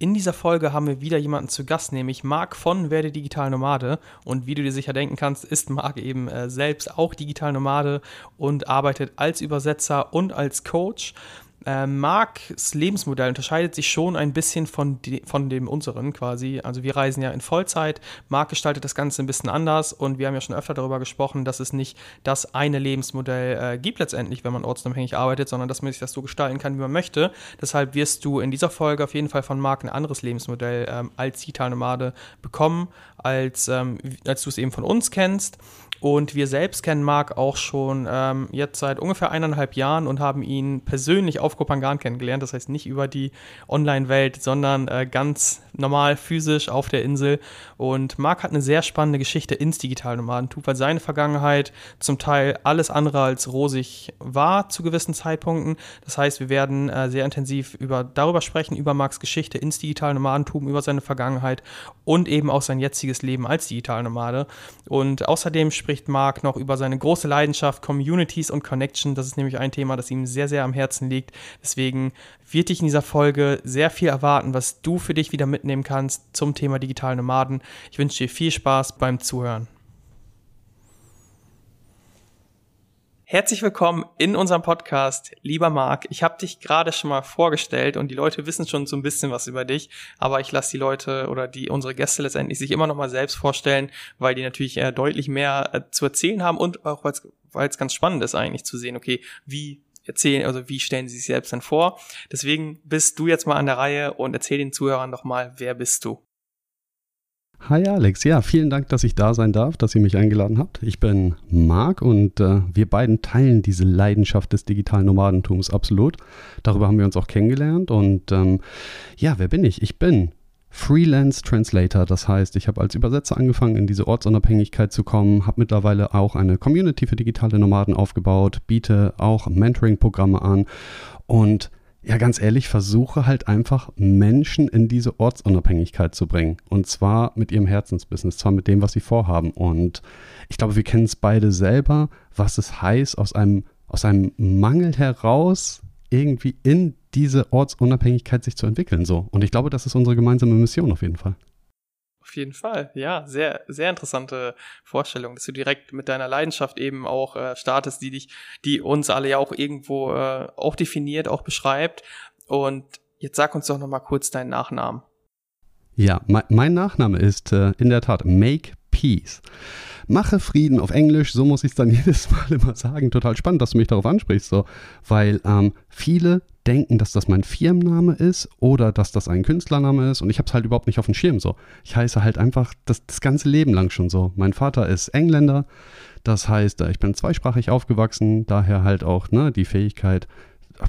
In dieser Folge haben wir wieder jemanden zu Gast, nämlich Marc von Werde Digital Nomade. Und wie du dir sicher denken kannst, ist Marc eben äh, selbst auch Digital Nomade und arbeitet als Übersetzer und als Coach. Äh, Marks Lebensmodell unterscheidet sich schon ein bisschen von, de von dem unseren quasi. Also wir reisen ja in Vollzeit. Mark gestaltet das Ganze ein bisschen anders und wir haben ja schon öfter darüber gesprochen, dass es nicht das eine Lebensmodell äh, gibt letztendlich, wenn man ortsunabhängig arbeitet, sondern dass man sich das so gestalten kann, wie man möchte. Deshalb wirst du in dieser Folge auf jeden Fall von Mark ein anderes Lebensmodell ähm, als Digitalnomade bekommen, als, ähm, als du es eben von uns kennst. Und wir selbst kennen Marc auch schon ähm, jetzt seit ungefähr eineinhalb Jahren und haben ihn persönlich auf Kopangan kennengelernt. Das heißt nicht über die Online-Welt, sondern äh, ganz normal physisch auf der Insel. Und Marc hat eine sehr spannende Geschichte ins Digitalnomadentum, weil seine Vergangenheit zum Teil alles andere als rosig war zu gewissen Zeitpunkten. Das heißt, wir werden äh, sehr intensiv über, darüber sprechen, über Marcs Geschichte ins Digitalnomadentum, über seine Vergangenheit und eben auch sein jetziges Leben als Digitalnomade. Und außerdem spricht spricht Marc noch über seine große Leidenschaft Communities und Connection. Das ist nämlich ein Thema, das ihm sehr, sehr am Herzen liegt. Deswegen wird dich in dieser Folge sehr viel erwarten, was du für dich wieder mitnehmen kannst zum Thema digitale Nomaden. Ich wünsche dir viel Spaß beim Zuhören. Herzlich willkommen in unserem Podcast, lieber Marc. Ich habe dich gerade schon mal vorgestellt und die Leute wissen schon so ein bisschen was über dich, aber ich lasse die Leute oder die unsere Gäste letztendlich sich immer noch mal selbst vorstellen, weil die natürlich äh, deutlich mehr äh, zu erzählen haben und auch weil es ganz spannend ist eigentlich zu sehen, okay, wie erzählen, also wie stellen sie sich selbst dann vor. Deswegen bist du jetzt mal an der Reihe und erzähl den Zuhörern doch mal, wer bist du? Hi Alex, ja, vielen Dank, dass ich da sein darf, dass ihr mich eingeladen habt. Ich bin Marc und äh, wir beiden teilen diese Leidenschaft des digitalen Nomadentums absolut. Darüber haben wir uns auch kennengelernt und ähm, ja, wer bin ich? Ich bin Freelance Translator, das heißt, ich habe als Übersetzer angefangen, in diese Ortsunabhängigkeit zu kommen, habe mittlerweile auch eine Community für digitale Nomaden aufgebaut, biete auch Mentoring-Programme an und ja, ganz ehrlich, versuche halt einfach Menschen in diese Ortsunabhängigkeit zu bringen. Und zwar mit ihrem Herzensbusiness, zwar mit dem, was sie vorhaben. Und ich glaube, wir kennen es beide selber, was es heißt, aus einem, aus einem Mangel heraus irgendwie in diese Ortsunabhängigkeit sich zu entwickeln. So. Und ich glaube, das ist unsere gemeinsame Mission auf jeden Fall. Auf jeden Fall, ja, sehr, sehr interessante Vorstellung, dass du direkt mit deiner Leidenschaft eben auch äh, startest, die dich, die uns alle ja auch irgendwo äh, auch definiert, auch beschreibt. Und jetzt sag uns doch nochmal kurz deinen Nachnamen. Ja, mein, mein Nachname ist äh, in der Tat Make Peace. Mache Frieden auf Englisch, so muss ich es dann jedes Mal immer sagen. Total spannend, dass du mich darauf ansprichst, so, weil ähm, viele denken, dass das mein Firmenname ist oder dass das ein Künstlername ist und ich habe es halt überhaupt nicht auf dem Schirm so. Ich heiße halt einfach das, das ganze Leben lang schon so. Mein Vater ist Engländer, das heißt, ich bin zweisprachig aufgewachsen, daher halt auch ne, die Fähigkeit,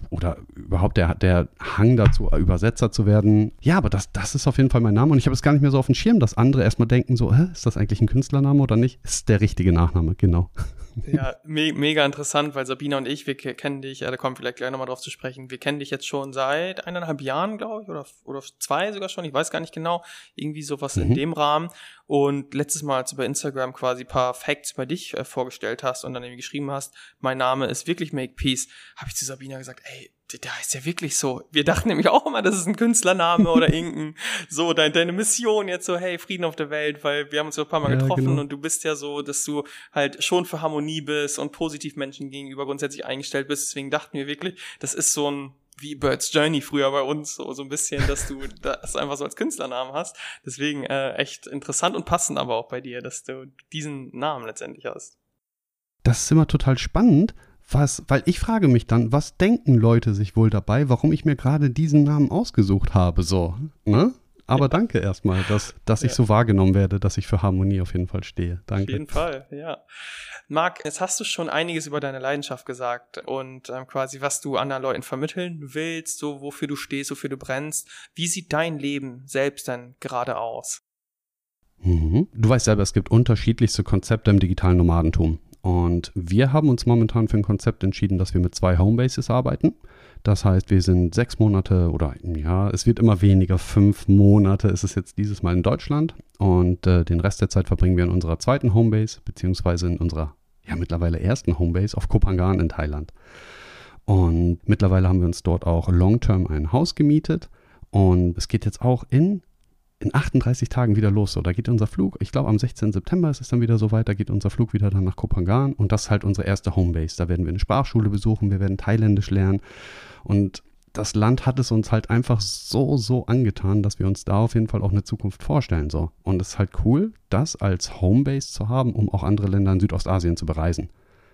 oder überhaupt der, der Hang dazu, Übersetzer zu werden. Ja, aber das, das ist auf jeden Fall mein Name und ich habe es gar nicht mehr so auf dem Schirm, dass andere erstmal denken, so, Hä, ist das eigentlich ein Künstlername oder nicht? Ist der richtige Nachname, genau. Ja, me mega interessant, weil Sabina und ich, wir kennen dich, ja, da kommen vielleicht gleich nochmal drauf zu sprechen, wir kennen dich jetzt schon seit eineinhalb Jahren, glaube ich, oder, oder zwei sogar schon, ich weiß gar nicht genau, irgendwie sowas mhm. in dem Rahmen. Und letztes Mal, als du bei Instagram quasi paar Facts bei dich äh, vorgestellt hast und dann irgendwie geschrieben hast, mein Name ist wirklich Make Peace, habe ich zu Sabina gesagt, ey, der heißt ja wirklich so. Wir dachten nämlich auch immer, das ist ein Künstlername oder irgendein, so dein, deine Mission jetzt so, hey, Frieden auf der Welt, weil wir haben uns so ein paar Mal ja, getroffen genau. und du bist ja so, dass du halt schon für Harmonie bist und positiv Menschen gegenüber grundsätzlich eingestellt bist. Deswegen dachten wir wirklich, das ist so ein, wie Bird's Journey früher bei uns, so, so ein bisschen, dass du das einfach so als Künstlernamen hast. Deswegen äh, echt interessant und passend aber auch bei dir, dass du diesen Namen letztendlich hast. Das ist immer total spannend, was, weil ich frage mich dann, was denken Leute sich wohl dabei, warum ich mir gerade diesen Namen ausgesucht habe, so, ne? Aber ja. danke erstmal, dass, dass ja. ich so wahrgenommen werde, dass ich für Harmonie auf jeden Fall stehe. Danke. Auf jeden Fall, ja. Marc, jetzt hast du schon einiges über deine Leidenschaft gesagt und ähm, quasi, was du anderen Leuten vermitteln willst, so wofür du stehst, wofür du brennst. Wie sieht dein Leben selbst denn gerade aus? Mhm. Du weißt selber, es gibt unterschiedlichste Konzepte im digitalen Nomadentum. Und wir haben uns momentan für ein Konzept entschieden, dass wir mit zwei Homebases arbeiten. Das heißt, wir sind sechs Monate oder ja, es wird immer weniger, fünf Monate ist es jetzt dieses Mal in Deutschland und äh, den Rest der Zeit verbringen wir in unserer zweiten Homebase, beziehungsweise in unserer ja mittlerweile ersten Homebase auf Kopangan in Thailand. Und mittlerweile haben wir uns dort auch long-term ein Haus gemietet und es geht jetzt auch in in 38 Tagen wieder los. So, da geht unser Flug, ich glaube am 16. September ist es dann wieder so weit, da geht unser Flug wieder dann nach Kopangan und das ist halt unsere erste Homebase. Da werden wir eine Sprachschule besuchen, wir werden Thailändisch lernen und das Land hat es uns halt einfach so, so angetan, dass wir uns da auf jeden Fall auch eine Zukunft vorstellen. So. Und es ist halt cool, das als Homebase zu haben, um auch andere Länder in Südostasien zu bereisen.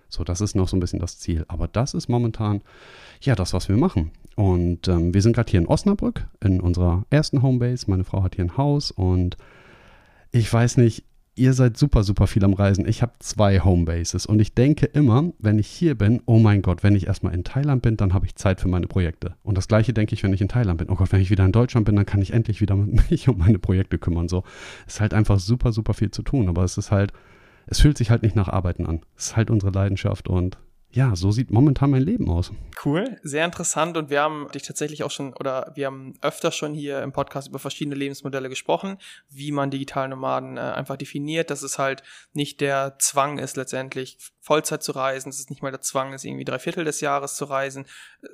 So, das ist noch so ein bisschen das Ziel. Aber das ist momentan ja das, was wir machen. Und ähm, wir sind gerade hier in Osnabrück in unserer ersten Homebase. Meine Frau hat hier ein Haus und ich weiß nicht, ihr seid super, super viel am Reisen. Ich habe zwei Homebases und ich denke immer, wenn ich hier bin, oh mein Gott, wenn ich erstmal in Thailand bin, dann habe ich Zeit für meine Projekte. Und das gleiche denke ich, wenn ich in Thailand bin. Oh Gott, wenn ich wieder in Deutschland bin, dann kann ich endlich wieder mich um meine Projekte kümmern. So, es ist halt einfach super, super viel zu tun. Aber es ist halt, es fühlt sich halt nicht nach Arbeiten an. Es ist halt unsere Leidenschaft und ja, so sieht momentan mein Leben aus. Cool, sehr interessant und wir haben dich tatsächlich auch schon oder wir haben öfter schon hier im Podcast über verschiedene Lebensmodelle gesprochen, wie man digitale Nomaden äh, einfach definiert, dass es halt nicht der Zwang ist letztendlich Vollzeit zu reisen, es nicht mal der Zwang ist irgendwie drei Viertel des Jahres zu reisen,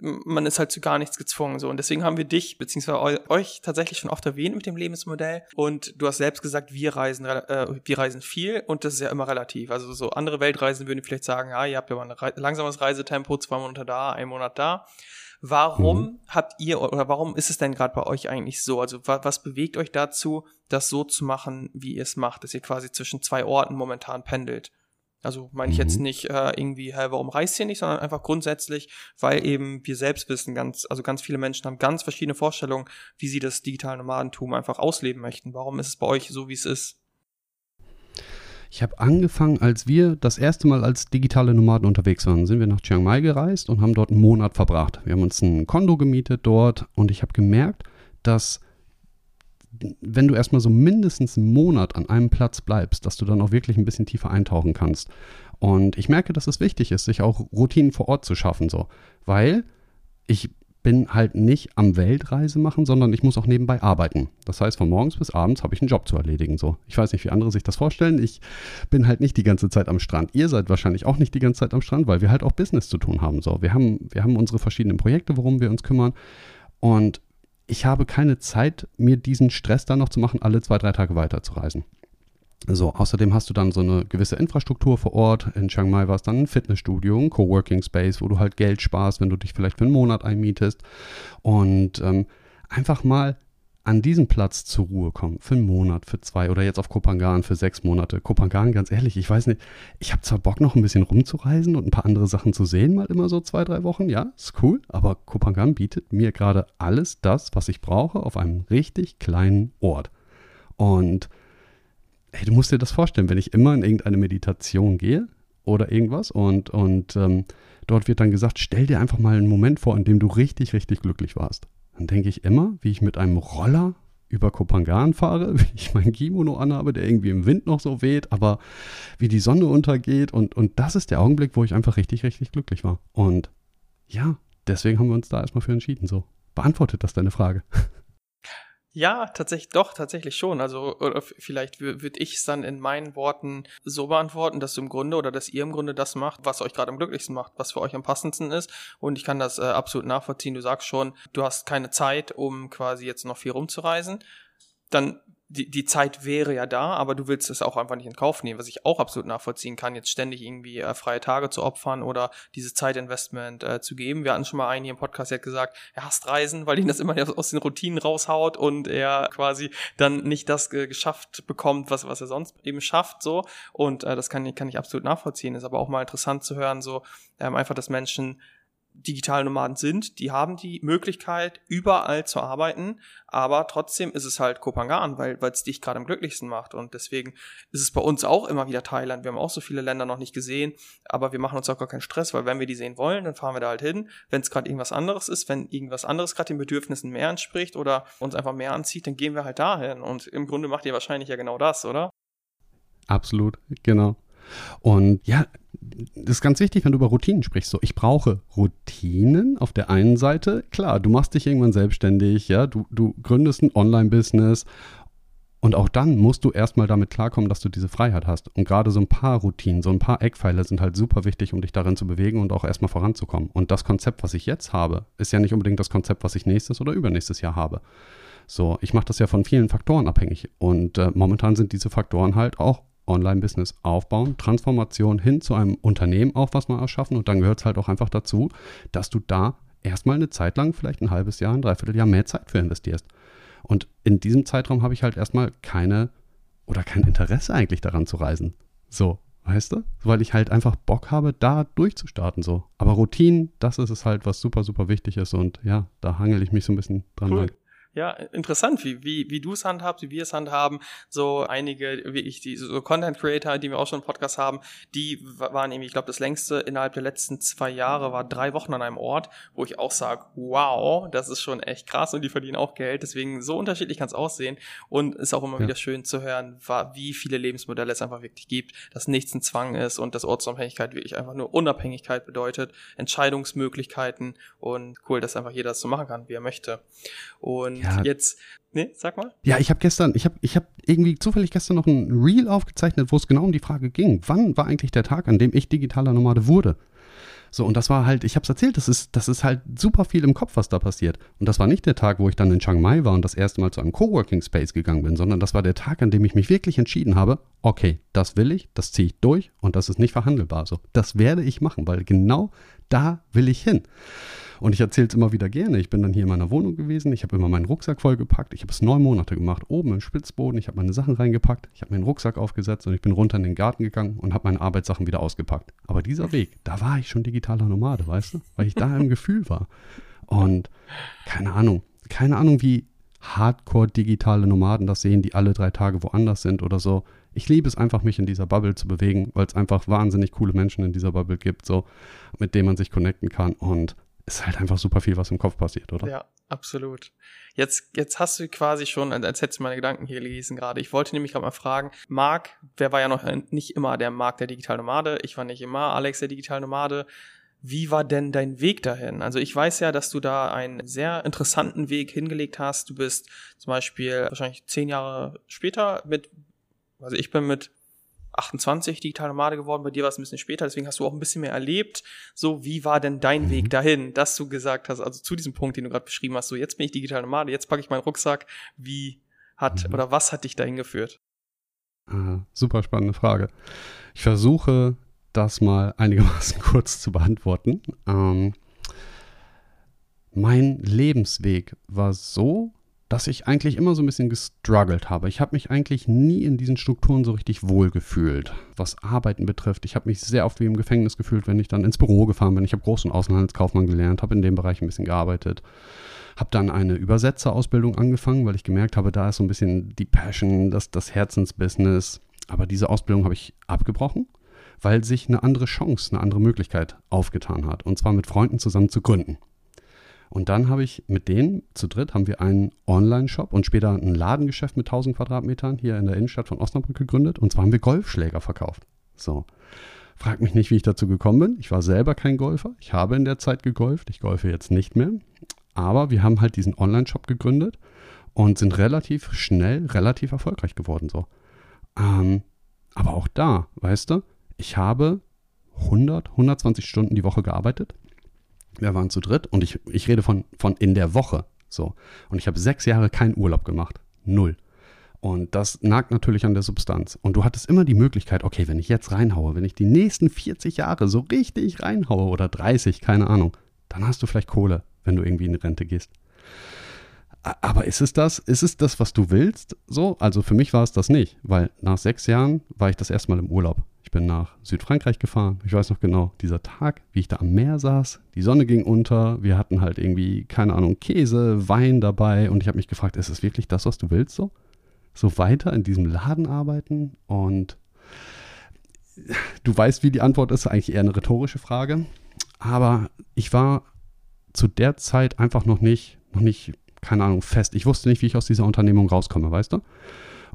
man ist halt zu gar nichts gezwungen so und deswegen haben wir dich beziehungsweise euch tatsächlich schon oft erwähnt mit dem Lebensmodell und du hast selbst gesagt, wir reisen äh, wir reisen viel und das ist ja immer relativ, also so andere Weltreisen würden vielleicht sagen, ja, ihr habt ja mal eine langsames Reisetempo, zwei Monate da, ein Monat da. Warum mhm. habt ihr oder warum ist es denn gerade bei euch eigentlich so? Also was, was bewegt euch dazu, das so zu machen, wie ihr es macht, dass ihr quasi zwischen zwei Orten momentan pendelt? Also meine ich jetzt mhm. nicht äh, irgendwie, hä, warum reist ihr nicht, sondern einfach grundsätzlich, weil eben wir selbst wissen, ganz, also ganz viele Menschen haben ganz verschiedene Vorstellungen, wie sie das digitale Nomadentum einfach ausleben möchten. Warum ist es bei euch so, wie es ist? Ich habe angefangen, als wir das erste Mal als digitale Nomaden unterwegs waren, sind wir nach Chiang Mai gereist und haben dort einen Monat verbracht. Wir haben uns ein Kondo gemietet dort und ich habe gemerkt, dass wenn du erstmal so mindestens einen Monat an einem Platz bleibst, dass du dann auch wirklich ein bisschen tiefer eintauchen kannst. Und ich merke, dass es wichtig ist, sich auch Routinen vor Ort zu schaffen, so. Weil ich bin halt nicht am Weltreise machen, sondern ich muss auch nebenbei arbeiten. Das heißt, von morgens bis abends habe ich einen Job zu erledigen. So, ich weiß nicht, wie andere sich das vorstellen. Ich bin halt nicht die ganze Zeit am Strand. Ihr seid wahrscheinlich auch nicht die ganze Zeit am Strand, weil wir halt auch Business zu tun haben. So, wir haben, wir haben unsere verschiedenen Projekte, worum wir uns kümmern. Und ich habe keine Zeit, mir diesen Stress dann noch zu machen, alle zwei, drei Tage weiterzureisen. So, außerdem hast du dann so eine gewisse Infrastruktur vor Ort. In Chiang Mai war es dann ein Fitnessstudio, ein Coworking Space, wo du halt Geld sparst, wenn du dich vielleicht für einen Monat einmietest. Und ähm, einfach mal an diesem Platz zur Ruhe kommen. Für einen Monat, für zwei oder jetzt auf Kopangan für sechs Monate. Kopangan, ganz ehrlich, ich weiß nicht, ich habe zwar Bock noch ein bisschen rumzureisen und ein paar andere Sachen zu sehen, mal immer so zwei, drei Wochen, ja, ist cool, aber Kopangan bietet mir gerade alles das, was ich brauche, auf einem richtig kleinen Ort. Und hey, du musst dir das vorstellen, wenn ich immer in irgendeine Meditation gehe oder irgendwas und, und ähm, dort wird dann gesagt, stell dir einfach mal einen Moment vor, in dem du richtig, richtig glücklich warst. Dann denke ich immer, wie ich mit einem Roller über Kopangan fahre, wie ich mein Kimono anhabe, der irgendwie im Wind noch so weht, aber wie die Sonne untergeht und, und das ist der Augenblick, wo ich einfach richtig, richtig glücklich war. Und ja, deswegen haben wir uns da erstmal für entschieden. So, beantwortet das deine Frage? Ja, tatsächlich, doch, tatsächlich schon. Also, oder vielleicht würde ich es dann in meinen Worten so beantworten, dass du im Grunde oder dass ihr im Grunde das macht, was euch gerade am glücklichsten macht, was für euch am passendsten ist. Und ich kann das äh, absolut nachvollziehen. Du sagst schon, du hast keine Zeit, um quasi jetzt noch viel rumzureisen. Dann die, die Zeit wäre ja da, aber du willst es auch einfach nicht in Kauf nehmen, was ich auch absolut nachvollziehen kann, jetzt ständig irgendwie äh, freie Tage zu opfern oder dieses Zeitinvestment äh, zu geben. Wir hatten schon mal einen hier im Podcast, der hat gesagt, er hasst Reisen, weil ihn das immer aus den Routinen raushaut und er quasi dann nicht das äh, geschafft bekommt, was, was er sonst eben schafft, so. Und äh, das kann, kann ich absolut nachvollziehen. Ist aber auch mal interessant zu hören, so ähm, einfach, dass Menschen digitale Nomaden sind, die haben die Möglichkeit, überall zu arbeiten, aber trotzdem ist es halt Kopangan, weil es dich gerade am glücklichsten macht. Und deswegen ist es bei uns auch immer wieder Thailand. Wir haben auch so viele Länder noch nicht gesehen, aber wir machen uns auch gar keinen Stress, weil wenn wir die sehen wollen, dann fahren wir da halt hin. Wenn es gerade irgendwas anderes ist, wenn irgendwas anderes gerade den Bedürfnissen mehr entspricht oder uns einfach mehr anzieht, dann gehen wir halt dahin. Und im Grunde macht ihr wahrscheinlich ja genau das, oder? Absolut, genau. Und ja, das ist ganz wichtig, wenn du über Routinen sprichst. So, ich brauche Routinen auf der einen Seite. Klar, du machst dich irgendwann selbstständig, ja, du, du gründest ein Online-Business und auch dann musst du erstmal damit klarkommen, dass du diese Freiheit hast. Und gerade so ein paar Routinen, so ein paar Eckpfeile sind halt super wichtig, um dich darin zu bewegen und auch erstmal voranzukommen. Und das Konzept, was ich jetzt habe, ist ja nicht unbedingt das Konzept, was ich nächstes oder übernächstes Jahr habe. So, ich mache das ja von vielen Faktoren abhängig. Und äh, momentan sind diese Faktoren halt auch Online-Business aufbauen, Transformation hin zu einem Unternehmen auch was mal erschaffen und dann gehört es halt auch einfach dazu, dass du da erstmal eine Zeit lang, vielleicht ein halbes Jahr, ein Dreivierteljahr mehr Zeit für investierst. Und in diesem Zeitraum habe ich halt erstmal keine oder kein Interesse eigentlich daran zu reisen. So, weißt du? Weil ich halt einfach Bock habe, da durchzustarten so. Aber Routinen, das ist es halt, was super, super wichtig ist und ja, da hangel ich mich so ein bisschen dran cool. lang. Ja, interessant, wie, wie, wie du es handhabst, wie wir es handhaben. So einige, wie ich, die so Content Creator, die wir auch schon im Podcast haben, die waren irgendwie, ich glaube, das längste innerhalb der letzten zwei Jahre war drei Wochen an einem Ort, wo ich auch sage, wow, das ist schon echt krass und die verdienen auch Geld. Deswegen so unterschiedlich kann es aussehen und ist auch immer ja. wieder schön zu hören, wie viele Lebensmodelle es einfach wirklich gibt, dass nichts ein Zwang ist und dass Ortsunabhängigkeit wirklich einfach nur Unabhängigkeit bedeutet, Entscheidungsmöglichkeiten und cool, dass einfach jeder das so machen kann, wie er möchte. Und ja. jetzt, nee, sag mal. Ja, ich habe gestern, ich habe ich hab irgendwie zufällig gestern noch ein Reel aufgezeichnet, wo es genau um die Frage ging, wann war eigentlich der Tag, an dem ich digitaler Nomade wurde? So, und das war halt, ich habe es erzählt, das ist, das ist halt super viel im Kopf, was da passiert. Und das war nicht der Tag, wo ich dann in Chiang Mai war und das erste Mal zu einem Coworking Space gegangen bin, sondern das war der Tag, an dem ich mich wirklich entschieden habe, okay, das will ich, das ziehe ich durch und das ist nicht verhandelbar. So, das werde ich machen, weil genau da will ich hin. Und ich erzähle es immer wieder gerne. Ich bin dann hier in meiner Wohnung gewesen. Ich habe immer meinen Rucksack vollgepackt. Ich habe es neun Monate gemacht, oben im Spitzboden. Ich habe meine Sachen reingepackt. Ich habe meinen Rucksack aufgesetzt und ich bin runter in den Garten gegangen und habe meine Arbeitssachen wieder ausgepackt. Aber dieser Weg, da war ich schon digitaler Nomade, weißt du? Weil ich da im Gefühl war. Und keine Ahnung, keine Ahnung, wie hardcore digitale Nomaden das sehen, die alle drei Tage woanders sind oder so. Ich liebe es einfach, mich in dieser Bubble zu bewegen, weil es einfach wahnsinnig coole Menschen in dieser Bubble gibt, so, mit denen man sich connecten kann. Und ist halt einfach super viel, was im Kopf passiert, oder? Ja, absolut. Jetzt, jetzt hast du quasi schon, als hättest du meine Gedanken hier gelesen gerade. Ich wollte nämlich gerade mal fragen, Marc, wer war ja noch nicht immer der Marc der Digital Nomade? Ich war nicht immer Alex der Digital Nomade. Wie war denn dein Weg dahin? Also ich weiß ja, dass du da einen sehr interessanten Weg hingelegt hast. Du bist zum Beispiel wahrscheinlich zehn Jahre später mit, also ich bin mit 28 digital Nomade geworden, bei dir war es ein bisschen später, deswegen hast du auch ein bisschen mehr erlebt. So, wie war denn dein mhm. Weg dahin, dass du gesagt hast, also zu diesem Punkt, den du gerade beschrieben hast, so jetzt bin ich digital Nomade, jetzt packe ich meinen Rucksack, wie hat mhm. oder was hat dich dahin geführt? Aha, super spannende Frage. Ich versuche das mal einigermaßen kurz zu beantworten. Ähm, mein Lebensweg war so, dass ich eigentlich immer so ein bisschen gestruggelt habe. Ich habe mich eigentlich nie in diesen Strukturen so richtig wohl gefühlt, was Arbeiten betrifft. Ich habe mich sehr oft wie im Gefängnis gefühlt, wenn ich dann ins Büro gefahren bin. Ich habe Groß- und Außenhandelskaufmann gelernt, habe in dem Bereich ein bisschen gearbeitet. Habe dann eine Übersetzerausbildung angefangen, weil ich gemerkt habe, da ist so ein bisschen die Passion, das, das Herzensbusiness. Aber diese Ausbildung habe ich abgebrochen, weil sich eine andere Chance, eine andere Möglichkeit aufgetan hat. Und zwar mit Freunden zusammen zu gründen. Und dann habe ich mit denen zu dritt haben wir einen Online-Shop und später ein Ladengeschäft mit 1000 Quadratmetern hier in der Innenstadt von Osnabrück gegründet. Und zwar haben wir Golfschläger verkauft. So. Frag mich nicht, wie ich dazu gekommen bin. Ich war selber kein Golfer. Ich habe in der Zeit gegolft. Ich golfe jetzt nicht mehr. Aber wir haben halt diesen Online-Shop gegründet und sind relativ schnell, relativ erfolgreich geworden. So. Ähm, aber auch da, weißt du, ich habe 100, 120 Stunden die Woche gearbeitet wir waren zu dritt und ich, ich rede von, von in der Woche. So. Und ich habe sechs Jahre keinen Urlaub gemacht. Null. Und das nagt natürlich an der Substanz. Und du hattest immer die Möglichkeit, okay, wenn ich jetzt reinhaue, wenn ich die nächsten 40 Jahre so richtig reinhaue oder 30, keine Ahnung, dann hast du vielleicht Kohle, wenn du irgendwie in Rente gehst. Aber ist es das? Ist es das, was du willst? So? Also für mich war es das nicht, weil nach sechs Jahren war ich das erste Mal im Urlaub. Ich bin nach Südfrankreich gefahren. Ich weiß noch genau, dieser Tag, wie ich da am Meer saß. Die Sonne ging unter. Wir hatten halt irgendwie, keine Ahnung, Käse, Wein dabei. Und ich habe mich gefragt, ist es wirklich das, was du willst? So? So weiter in diesem Laden arbeiten? Und du weißt, wie die Antwort ist. Eigentlich eher eine rhetorische Frage. Aber ich war zu der Zeit einfach noch nicht, noch nicht keine Ahnung, fest. Ich wusste nicht, wie ich aus dieser Unternehmung rauskomme, weißt du?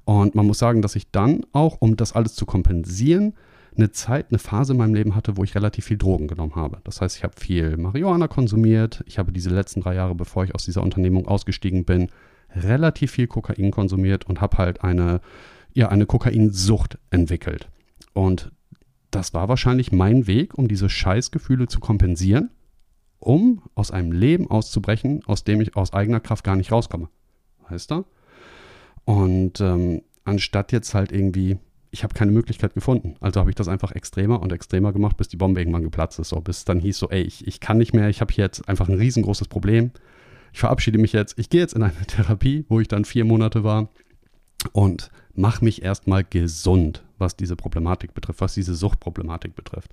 Und man muss sagen, dass ich dann auch, um das alles zu kompensieren, eine Zeit, eine Phase in meinem Leben hatte, wo ich relativ viel Drogen genommen habe. Das heißt, ich habe viel Marihuana konsumiert. Ich habe diese letzten drei Jahre, bevor ich aus dieser Unternehmung ausgestiegen bin, relativ viel Kokain konsumiert und habe halt eine, ja, eine Kokainsucht entwickelt. Und das war wahrscheinlich mein Weg, um diese Scheißgefühle zu kompensieren um aus einem Leben auszubrechen, aus dem ich aus eigener Kraft gar nicht rauskomme. Weißt du? Und ähm, anstatt jetzt halt irgendwie, ich habe keine Möglichkeit gefunden. Also habe ich das einfach extremer und extremer gemacht, bis die Bombe irgendwann geplatzt ist. So, bis dann hieß so, ey, ich, ich kann nicht mehr, ich habe hier jetzt einfach ein riesengroßes Problem. Ich verabschiede mich jetzt, ich gehe jetzt in eine Therapie, wo ich dann vier Monate war und mache mich erstmal gesund, was diese Problematik betrifft, was diese Suchtproblematik betrifft.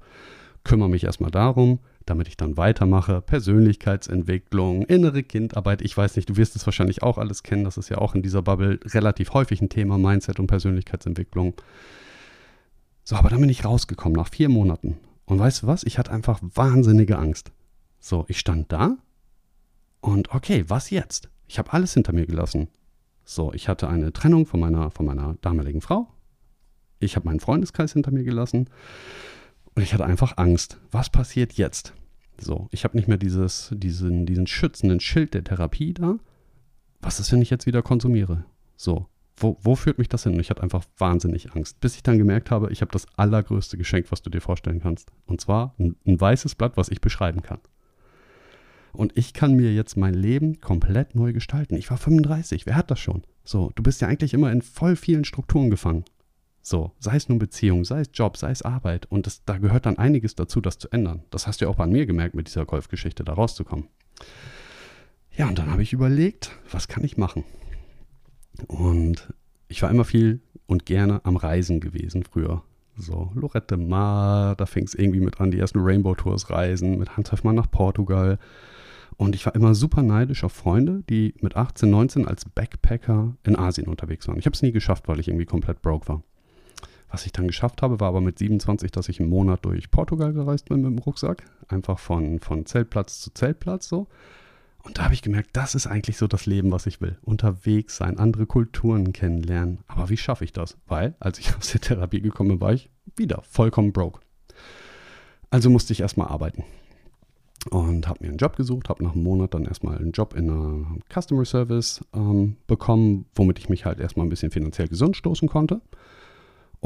Kümmere mich erstmal darum, damit ich dann weitermache. Persönlichkeitsentwicklung, innere Kindarbeit. Ich weiß nicht, du wirst es wahrscheinlich auch alles kennen. Das ist ja auch in dieser Bubble relativ häufig ein Thema, Mindset und Persönlichkeitsentwicklung. So, aber dann bin ich rausgekommen nach vier Monaten. Und weißt du was? Ich hatte einfach wahnsinnige Angst. So, ich stand da und okay, was jetzt? Ich habe alles hinter mir gelassen. So, ich hatte eine Trennung von meiner, von meiner damaligen Frau. Ich habe meinen Freundeskreis hinter mir gelassen. Und ich hatte einfach Angst. Was passiert jetzt? So, ich habe nicht mehr dieses, diesen, diesen schützenden Schild der Therapie da. Was ist, wenn ich jetzt wieder konsumiere? So, wo, wo führt mich das hin? Und ich hatte einfach wahnsinnig Angst, bis ich dann gemerkt habe, ich habe das allergrößte Geschenk, was du dir vorstellen kannst. Und zwar ein, ein weißes Blatt, was ich beschreiben kann. Und ich kann mir jetzt mein Leben komplett neu gestalten. Ich war 35, wer hat das schon? So, du bist ja eigentlich immer in voll vielen Strukturen gefangen. So, sei es nun Beziehung, sei es Job, sei es Arbeit. Und das, da gehört dann einiges dazu, das zu ändern. Das hast du ja auch bei mir gemerkt, mit dieser Golfgeschichte da rauszukommen. Ja, und dann habe ich überlegt, was kann ich machen? Und ich war immer viel und gerne am Reisen gewesen früher. So, Lorette Mar, da fing es irgendwie mit an, die ersten Rainbow Tours reisen, mit Handtreff mal nach Portugal. Und ich war immer super neidisch auf Freunde, die mit 18, 19 als Backpacker in Asien unterwegs waren. Ich habe es nie geschafft, weil ich irgendwie komplett broke war. Was ich dann geschafft habe, war aber mit 27, dass ich einen Monat durch Portugal gereist bin mit dem Rucksack. Einfach von, von Zeltplatz zu Zeltplatz so. Und da habe ich gemerkt, das ist eigentlich so das Leben, was ich will. Unterwegs sein, andere Kulturen kennenlernen. Aber wie schaffe ich das? Weil, als ich aus der Therapie gekommen bin, war ich wieder vollkommen broke. Also musste ich erstmal arbeiten. Und habe mir einen Job gesucht, habe nach einem Monat dann erstmal einen Job in einer Customer Service ähm, bekommen, womit ich mich halt erstmal ein bisschen finanziell gesund stoßen konnte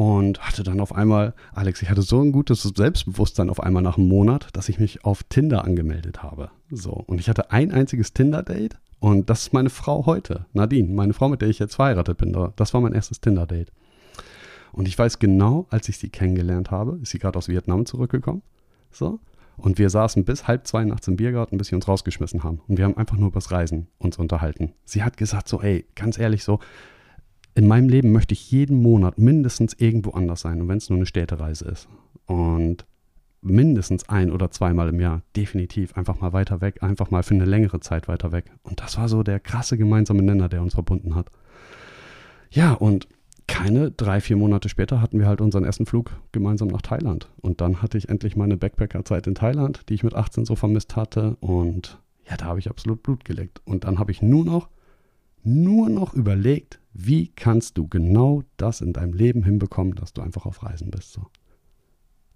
und hatte dann auf einmal, Alex, ich hatte so ein gutes Selbstbewusstsein auf einmal nach einem Monat, dass ich mich auf Tinder angemeldet habe. So, und ich hatte ein einziges Tinder-Date und das ist meine Frau heute, Nadine, meine Frau, mit der ich jetzt verheiratet bin. Das war mein erstes Tinder-Date. Und ich weiß genau, als ich sie kennengelernt habe, ist sie gerade aus Vietnam zurückgekommen. So. Und wir saßen bis halb zwei nachts im Biergarten, bis sie uns rausgeschmissen haben. Und wir haben einfach nur übers Reisen uns unterhalten. Sie hat gesagt so, ey, ganz ehrlich so, in meinem Leben möchte ich jeden Monat mindestens irgendwo anders sein, und wenn es nur eine Städtereise ist. Und mindestens ein oder zweimal im Jahr, definitiv einfach mal weiter weg, einfach mal für eine längere Zeit weiter weg. Und das war so der krasse gemeinsame Nenner, der uns verbunden hat. Ja, und keine drei, vier Monate später hatten wir halt unseren ersten Flug gemeinsam nach Thailand. Und dann hatte ich endlich meine Backpacker-Zeit in Thailand, die ich mit 18 so vermisst hatte. Und ja, da habe ich absolut Blut geleckt. Und dann habe ich nur noch, nur noch überlegt, wie kannst du genau das in deinem Leben hinbekommen, dass du einfach auf Reisen bist? So.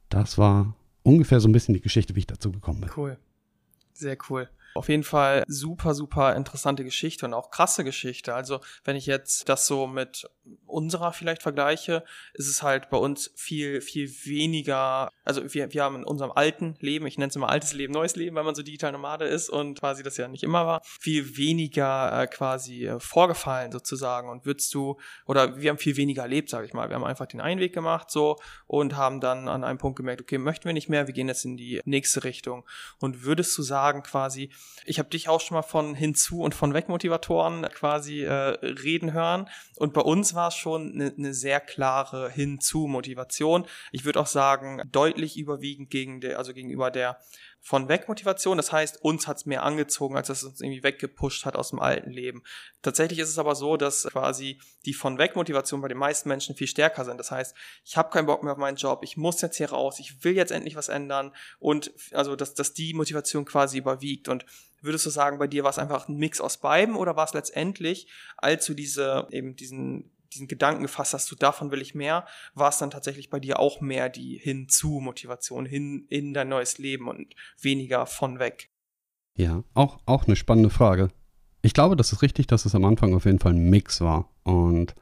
Das war ungefähr so ein bisschen die Geschichte, wie ich dazu gekommen bin. Cool. Sehr cool. Auf jeden Fall super, super interessante Geschichte und auch krasse Geschichte. Also, wenn ich jetzt das so mit unserer vielleicht vergleiche, ist es halt bei uns viel, viel weniger, also wir, wir haben in unserem alten Leben, ich nenne es immer altes Leben, neues Leben, weil man so digital Nomade ist und quasi das ja nicht immer war, viel weniger äh, quasi äh, vorgefallen sozusagen und würdest du, oder wir haben viel weniger erlebt, sage ich mal. Wir haben einfach den Einweg gemacht so und haben dann an einem Punkt gemerkt, okay, möchten wir nicht mehr, wir gehen jetzt in die nächste Richtung. Und würdest du sagen quasi, ich habe dich auch schon mal von hinzu und von weg Motivatoren quasi äh, reden hören und bei uns war es schon eine ne sehr klare Hinzu-Motivation. Ich würde auch sagen, deutlich überwiegend gegen der, also gegenüber der von Weg-Motivation. Das heißt, uns hat's mehr angezogen, als dass es uns irgendwie weggepusht hat aus dem alten Leben. Tatsächlich ist es aber so, dass quasi die von Weg-Motivation bei den meisten Menschen viel stärker sind. Das heißt, ich habe keinen Bock mehr auf meinen Job, ich muss jetzt hier raus, ich will jetzt endlich was ändern und also, dass, dass die Motivation quasi überwiegt. Und würdest du sagen, bei dir war es einfach ein Mix aus beiden oder war es letztendlich, als du diese eben diesen diesen Gedanken gefasst hast, du davon will ich mehr, war es dann tatsächlich bei dir auch mehr die Hinzu-Motivation, hin in dein neues Leben und weniger von weg? Ja, auch, auch eine spannende Frage. Ich glaube, das ist richtig, dass es am Anfang auf jeden Fall ein Mix war. Und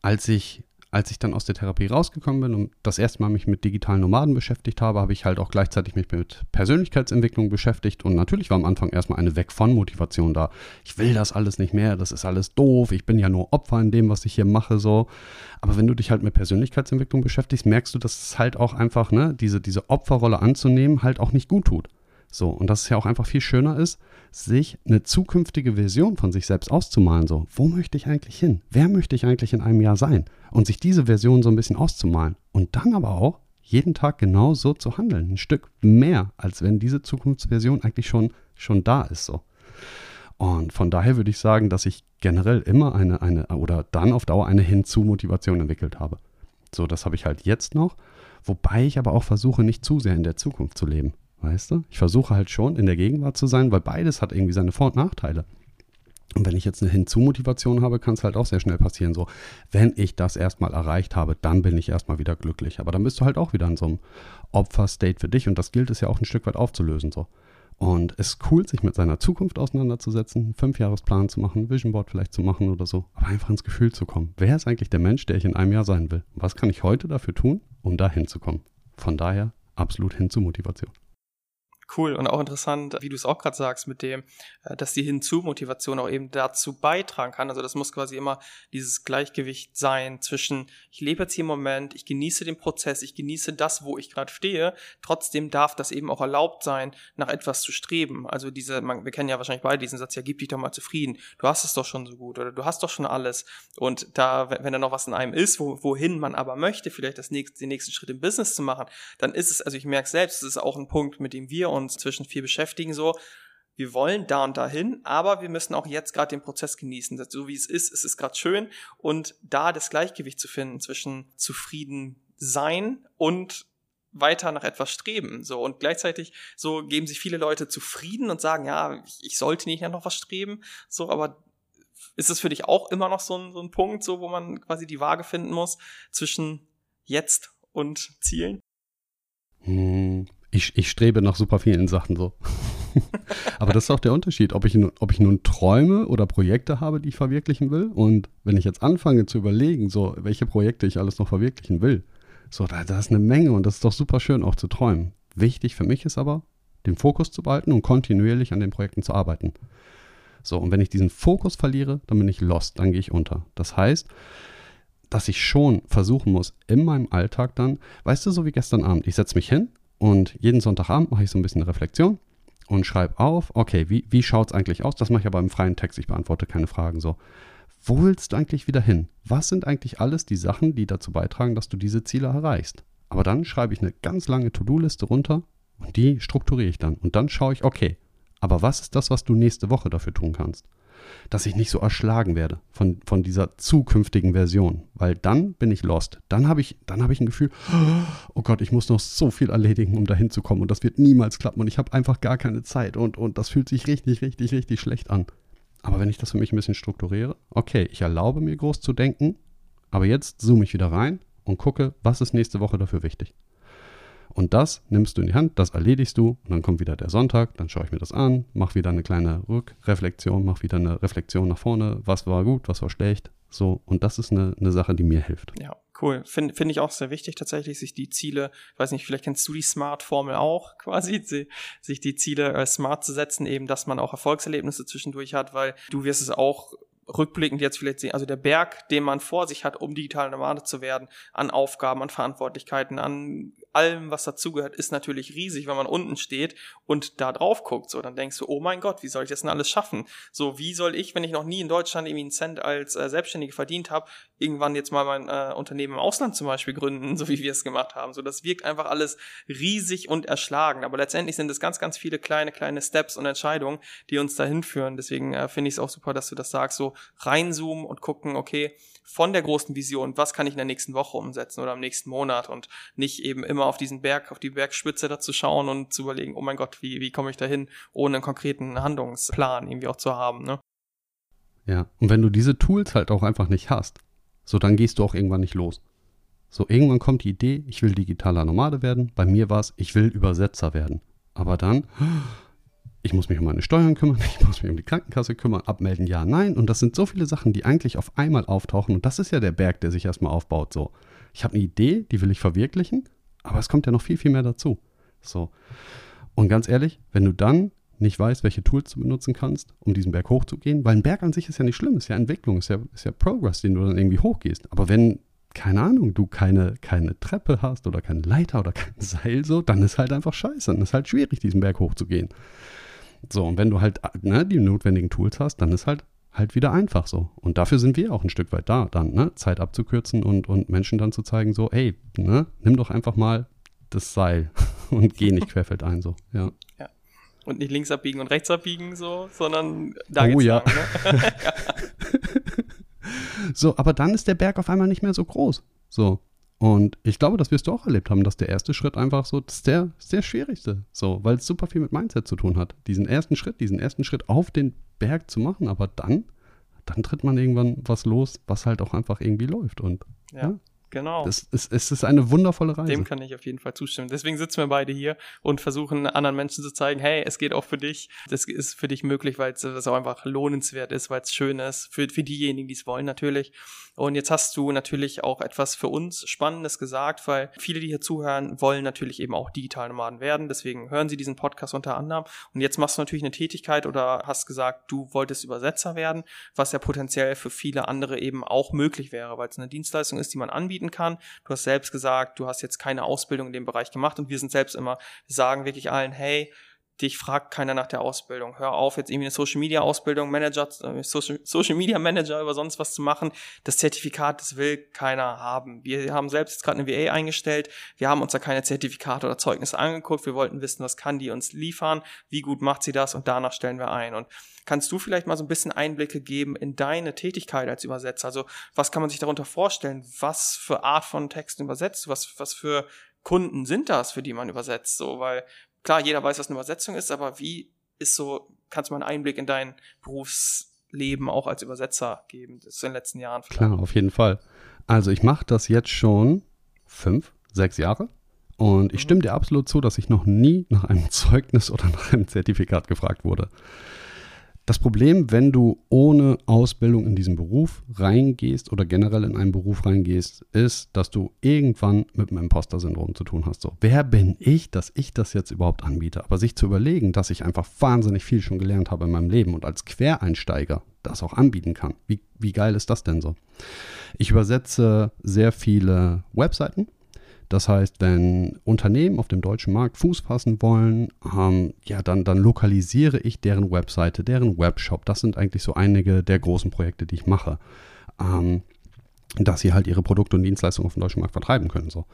als ich als ich dann aus der Therapie rausgekommen bin und das erste Mal mich mit digitalen Nomaden beschäftigt habe, habe ich halt auch gleichzeitig mich mit Persönlichkeitsentwicklung beschäftigt und natürlich war am Anfang erstmal eine Weg von Motivation da. Ich will das alles nicht mehr, das ist alles doof, ich bin ja nur Opfer in dem, was ich hier mache, so. Aber wenn du dich halt mit Persönlichkeitsentwicklung beschäftigst, merkst du, dass es halt auch einfach, ne, diese, diese Opferrolle anzunehmen, halt auch nicht gut tut. So, und dass es ja auch einfach viel schöner ist, sich eine zukünftige Version von sich selbst auszumalen. So, wo möchte ich eigentlich hin? Wer möchte ich eigentlich in einem Jahr sein? Und sich diese Version so ein bisschen auszumalen. Und dann aber auch jeden Tag genau so zu handeln. Ein Stück mehr, als wenn diese Zukunftsversion eigentlich schon, schon da ist. So. Und von daher würde ich sagen, dass ich generell immer eine, eine oder dann auf Dauer eine Hinzu-Motivation entwickelt habe. So, das habe ich halt jetzt noch, wobei ich aber auch versuche, nicht zu sehr in der Zukunft zu leben. Weißt du? Ich versuche halt schon in der Gegenwart zu sein, weil beides hat irgendwie seine Vor- und Nachteile. Und wenn ich jetzt eine Hinzu-Motivation habe, kann es halt auch sehr schnell passieren. So, wenn ich das erstmal erreicht habe, dann bin ich erstmal wieder glücklich. Aber dann bist du halt auch wieder in so einem Opfer-State für dich und das gilt es ja auch ein Stück weit aufzulösen. So. Und es ist cool, sich mit seiner Zukunft auseinanderzusetzen, einen Fünfjahresplan zu machen, ein Vision Board vielleicht zu machen oder so, aber einfach ins Gefühl zu kommen. Wer ist eigentlich der Mensch, der ich in einem Jahr sein will? Was kann ich heute dafür tun, um da hinzukommen? Von daher absolut hin zur. Cool und auch interessant, wie du es auch gerade sagst, mit dem, äh, dass die Hinzu-Motivation auch eben dazu beitragen kann. Also das muss quasi immer dieses Gleichgewicht sein zwischen, ich lebe jetzt hier im Moment, ich genieße den Prozess, ich genieße das, wo ich gerade stehe. Trotzdem darf das eben auch erlaubt sein, nach etwas zu streben. Also diese, man, wir kennen ja wahrscheinlich beide diesen Satz, ja, gib dich doch mal zufrieden. Du hast es doch schon so gut oder du hast doch schon alles. Und da, wenn da noch was in einem ist, wo, wohin man aber möchte, vielleicht das nächste, den nächsten Schritt im Business zu machen, dann ist es, also ich merke selbst, es ist auch ein Punkt, mit dem wir uns zwischen viel beschäftigen, so, wir wollen da und dahin, aber wir müssen auch jetzt gerade den Prozess genießen. So wie es ist, es ist gerade schön und da das Gleichgewicht zu finden zwischen zufrieden sein und weiter nach etwas streben. So und gleichzeitig so geben sich viele Leute zufrieden und sagen, ja, ich sollte nicht noch was streben. So, aber ist es für dich auch immer noch so ein, so ein Punkt, so wo man quasi die Waage finden muss zwischen jetzt und Zielen? Hm, ich, ich strebe nach super vielen Sachen so. Aber das ist auch der Unterschied, ob ich, nun, ob ich nun Träume oder Projekte habe, die ich verwirklichen will. Und wenn ich jetzt anfange zu überlegen, so welche Projekte ich alles noch verwirklichen will, so da, da ist eine Menge und das ist doch super schön auch zu träumen. Wichtig für mich ist aber, den Fokus zu behalten und kontinuierlich an den Projekten zu arbeiten. So, und wenn ich diesen Fokus verliere, dann bin ich lost, dann gehe ich unter. Das heißt, dass ich schon versuchen muss, in meinem Alltag dann, weißt du, so wie gestern Abend, ich setze mich hin und jeden Sonntagabend mache ich so ein bisschen Reflexion und schreibe auf, okay, wie, wie schaut es eigentlich aus? Das mache ich aber im freien Text, ich beantworte keine Fragen so. Wo willst du eigentlich wieder hin? Was sind eigentlich alles die Sachen, die dazu beitragen, dass du diese Ziele erreichst? Aber dann schreibe ich eine ganz lange To-Do-Liste runter und die strukturiere ich dann. Und dann schaue ich, okay, aber was ist das, was du nächste Woche dafür tun kannst? Dass ich nicht so erschlagen werde von, von dieser zukünftigen Version. Weil dann bin ich lost. Dann habe ich, hab ich ein Gefühl, oh Gott, ich muss noch so viel erledigen, um dahin zu kommen. Und das wird niemals klappen. Und ich habe einfach gar keine Zeit. Und, und das fühlt sich richtig, richtig, richtig schlecht an. Aber wenn ich das für mich ein bisschen strukturiere, okay, ich erlaube mir groß zu denken, aber jetzt zoome ich wieder rein und gucke, was ist nächste Woche dafür wichtig. Und das nimmst du in die Hand, das erledigst du und dann kommt wieder der Sonntag, dann schaue ich mir das an, mache wieder eine kleine Rückreflexion, mache wieder eine Reflexion nach vorne, was war gut, was war schlecht. So, und das ist eine, eine Sache, die mir hilft. Ja, cool. Finde find ich auch sehr wichtig tatsächlich, sich die Ziele, ich weiß nicht, vielleicht kennst du die Smart-Formel auch quasi, sich die Ziele äh, smart zu setzen, eben, dass man auch Erfolgserlebnisse zwischendurch hat, weil du wirst es auch rückblickend jetzt vielleicht sehen, also der Berg, den man vor sich hat, um digital Nomade zu werden, an Aufgaben, an Verantwortlichkeiten, an allem, was dazugehört, ist natürlich riesig, wenn man unten steht und da drauf guckt. So, dann denkst du, oh mein Gott, wie soll ich das denn alles schaffen? So, wie soll ich, wenn ich noch nie in Deutschland irgendwie einen Cent als äh, Selbstständige verdient habe, irgendwann jetzt mal mein äh, Unternehmen im Ausland zum Beispiel gründen, so wie wir es gemacht haben. So, das wirkt einfach alles riesig und erschlagen. Aber letztendlich sind es ganz, ganz viele kleine, kleine Steps und Entscheidungen, die uns dahin führen. Deswegen äh, finde ich es auch super, dass du das sagst, so reinzoomen und gucken, okay, von der großen Vision, was kann ich in der nächsten Woche umsetzen oder im nächsten Monat und nicht eben immer auf diesen Berg, auf die Bergspitze da zu schauen und zu überlegen, oh mein Gott, wie, wie komme ich da hin, ohne einen konkreten Handlungsplan irgendwie auch zu haben, ne? Ja, und wenn du diese Tools halt auch einfach nicht hast, so dann gehst du auch irgendwann nicht los. So irgendwann kommt die Idee, ich will digitaler Nomade werden. Bei mir war es, ich will Übersetzer werden. Aber dann, ich muss mich um meine Steuern kümmern, ich muss mich um die Krankenkasse kümmern, abmelden, ja, nein. Und das sind so viele Sachen, die eigentlich auf einmal auftauchen. Und das ist ja der Berg, der sich erstmal aufbaut. So, ich habe eine Idee, die will ich verwirklichen, aber es kommt ja noch viel, viel mehr dazu. So. Und ganz ehrlich, wenn du dann nicht weißt, welche Tools du benutzen kannst, um diesen Berg hochzugehen, weil ein Berg an sich ist ja nicht schlimm, ist ja Entwicklung, ist ja, ist ja Progress, den du dann irgendwie hochgehst. Aber wenn, keine Ahnung, du keine, keine Treppe hast oder keine Leiter oder kein Seil so, dann ist halt einfach scheiße. Dann ist halt schwierig, diesen Berg hochzugehen. So, und wenn du halt ne, die notwendigen Tools hast, dann ist halt halt wieder einfach so. Und dafür sind wir auch ein Stück weit da, dann, ne, Zeit abzukürzen und, und Menschen dann zu zeigen, so, hey, ne, nimm doch einfach mal das Seil und geh nicht querfeldein so, ja. ja. Und nicht links abbiegen und rechts abbiegen so, sondern da oh, geht's ja. lang, ne? so, aber dann ist der Berg auf einmal nicht mehr so groß. So, und ich glaube, das wirst du auch erlebt haben, dass der erste Schritt einfach so, das ist der, ist der schwierigste. So, weil es super viel mit Mindset zu tun hat. Diesen ersten Schritt, diesen ersten Schritt auf den Berg zu machen, aber dann, dann tritt man irgendwann was los, was halt auch einfach irgendwie läuft. Und ja. ja Genau. Das ist, es ist eine wundervolle Reise. Dem kann ich auf jeden Fall zustimmen. Deswegen sitzen wir beide hier und versuchen anderen Menschen zu zeigen, hey, es geht auch für dich. Das ist für dich möglich, weil es auch einfach lohnenswert ist, weil es schön ist. Für, für diejenigen, die es wollen natürlich. Und jetzt hast du natürlich auch etwas für uns Spannendes gesagt, weil viele, die hier zuhören, wollen natürlich eben auch digital Nomaden werden. Deswegen hören sie diesen Podcast unter anderem. Und jetzt machst du natürlich eine Tätigkeit oder hast gesagt, du wolltest Übersetzer werden, was ja potenziell für viele andere eben auch möglich wäre, weil es eine Dienstleistung ist, die man anbietet anbieten kann. Du hast selbst gesagt, du hast jetzt keine Ausbildung in dem Bereich gemacht und wir sind selbst immer, sagen wirklich allen, hey, dich fragt keiner nach der Ausbildung. Hör auf, jetzt irgendwie eine Social Media Ausbildung, Manager, äh, Social, Social Media Manager über sonst was zu machen. Das Zertifikat, das will keiner haben. Wir haben selbst jetzt gerade eine VA eingestellt. Wir haben uns da keine Zertifikate oder Zeugnisse angeguckt. Wir wollten wissen, was kann die uns liefern? Wie gut macht sie das? Und danach stellen wir ein. Und kannst du vielleicht mal so ein bisschen Einblicke geben in deine Tätigkeit als Übersetzer? Also, was kann man sich darunter vorstellen? Was für Art von Texten übersetzt du? Was, was für Kunden sind das, für die man übersetzt? So, weil klar, jeder weiß, was eine Übersetzung ist, aber wie ist so, kannst du mal einen Einblick in dein Berufsleben auch als Übersetzer geben, das ist in den letzten Jahren vielleicht? Klar, auf jeden Fall. Also ich mache das jetzt schon fünf, sechs Jahre. Und ich mhm. stimme dir absolut zu, dass ich noch nie nach einem Zeugnis oder nach einem Zertifikat gefragt wurde. Das Problem, wenn du ohne Ausbildung in diesen Beruf reingehst oder generell in einen Beruf reingehst, ist, dass du irgendwann mit einem Imposter-Syndrom zu tun hast. So, wer bin ich, dass ich das jetzt überhaupt anbiete? Aber sich zu überlegen, dass ich einfach wahnsinnig viel schon gelernt habe in meinem Leben und als Quereinsteiger das auch anbieten kann. Wie, wie geil ist das denn so? Ich übersetze sehr viele Webseiten das heißt, wenn Unternehmen auf dem deutschen Markt Fuß fassen wollen, ähm, ja, dann, dann lokalisiere ich deren Webseite, deren Webshop. Das sind eigentlich so einige der großen Projekte, die ich mache. Ähm, dass sie halt ihre Produkte und Dienstleistungen auf dem deutschen Markt vertreiben können. So.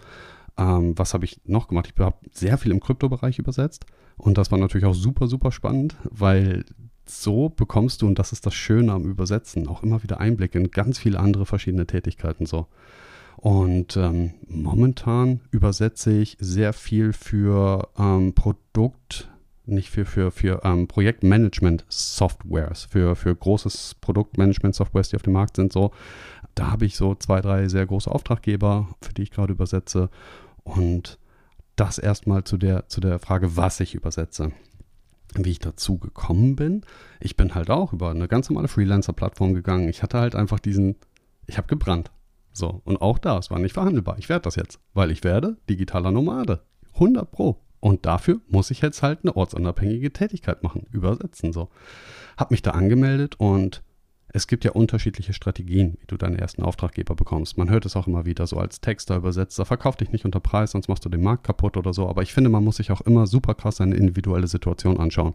Ähm, was habe ich noch gemacht? Ich habe sehr viel im Kryptobereich übersetzt und das war natürlich auch super, super spannend, weil so bekommst du, und das ist das Schöne am Übersetzen, auch immer wieder Einblick in ganz viele andere verschiedene Tätigkeiten. So. Und ähm, momentan übersetze ich sehr viel für ähm, Produkt, nicht für, für, für ähm, Projektmanagement-Softwares, für, für großes Produktmanagement-Softwares, die auf dem Markt sind. So, da habe ich so zwei, drei sehr große Auftraggeber, für die ich gerade übersetze. Und das erstmal zu der, zu der Frage, was ich übersetze. Wie ich dazu gekommen bin, ich bin halt auch über eine ganz normale Freelancer-Plattform gegangen. Ich hatte halt einfach diesen, ich habe gebrannt. So, und auch da, es war nicht verhandelbar. Ich werde das jetzt, weil ich werde digitaler Nomade. 100 Pro. Und dafür muss ich jetzt halt eine ortsunabhängige Tätigkeit machen, übersetzen so. Hab mich da angemeldet und es gibt ja unterschiedliche Strategien, wie du deinen ersten Auftraggeber bekommst. Man hört es auch immer wieder so als Texter, Übersetzer, verkauf dich nicht unter Preis, sonst machst du den Markt kaputt oder so. Aber ich finde, man muss sich auch immer super krass seine individuelle Situation anschauen.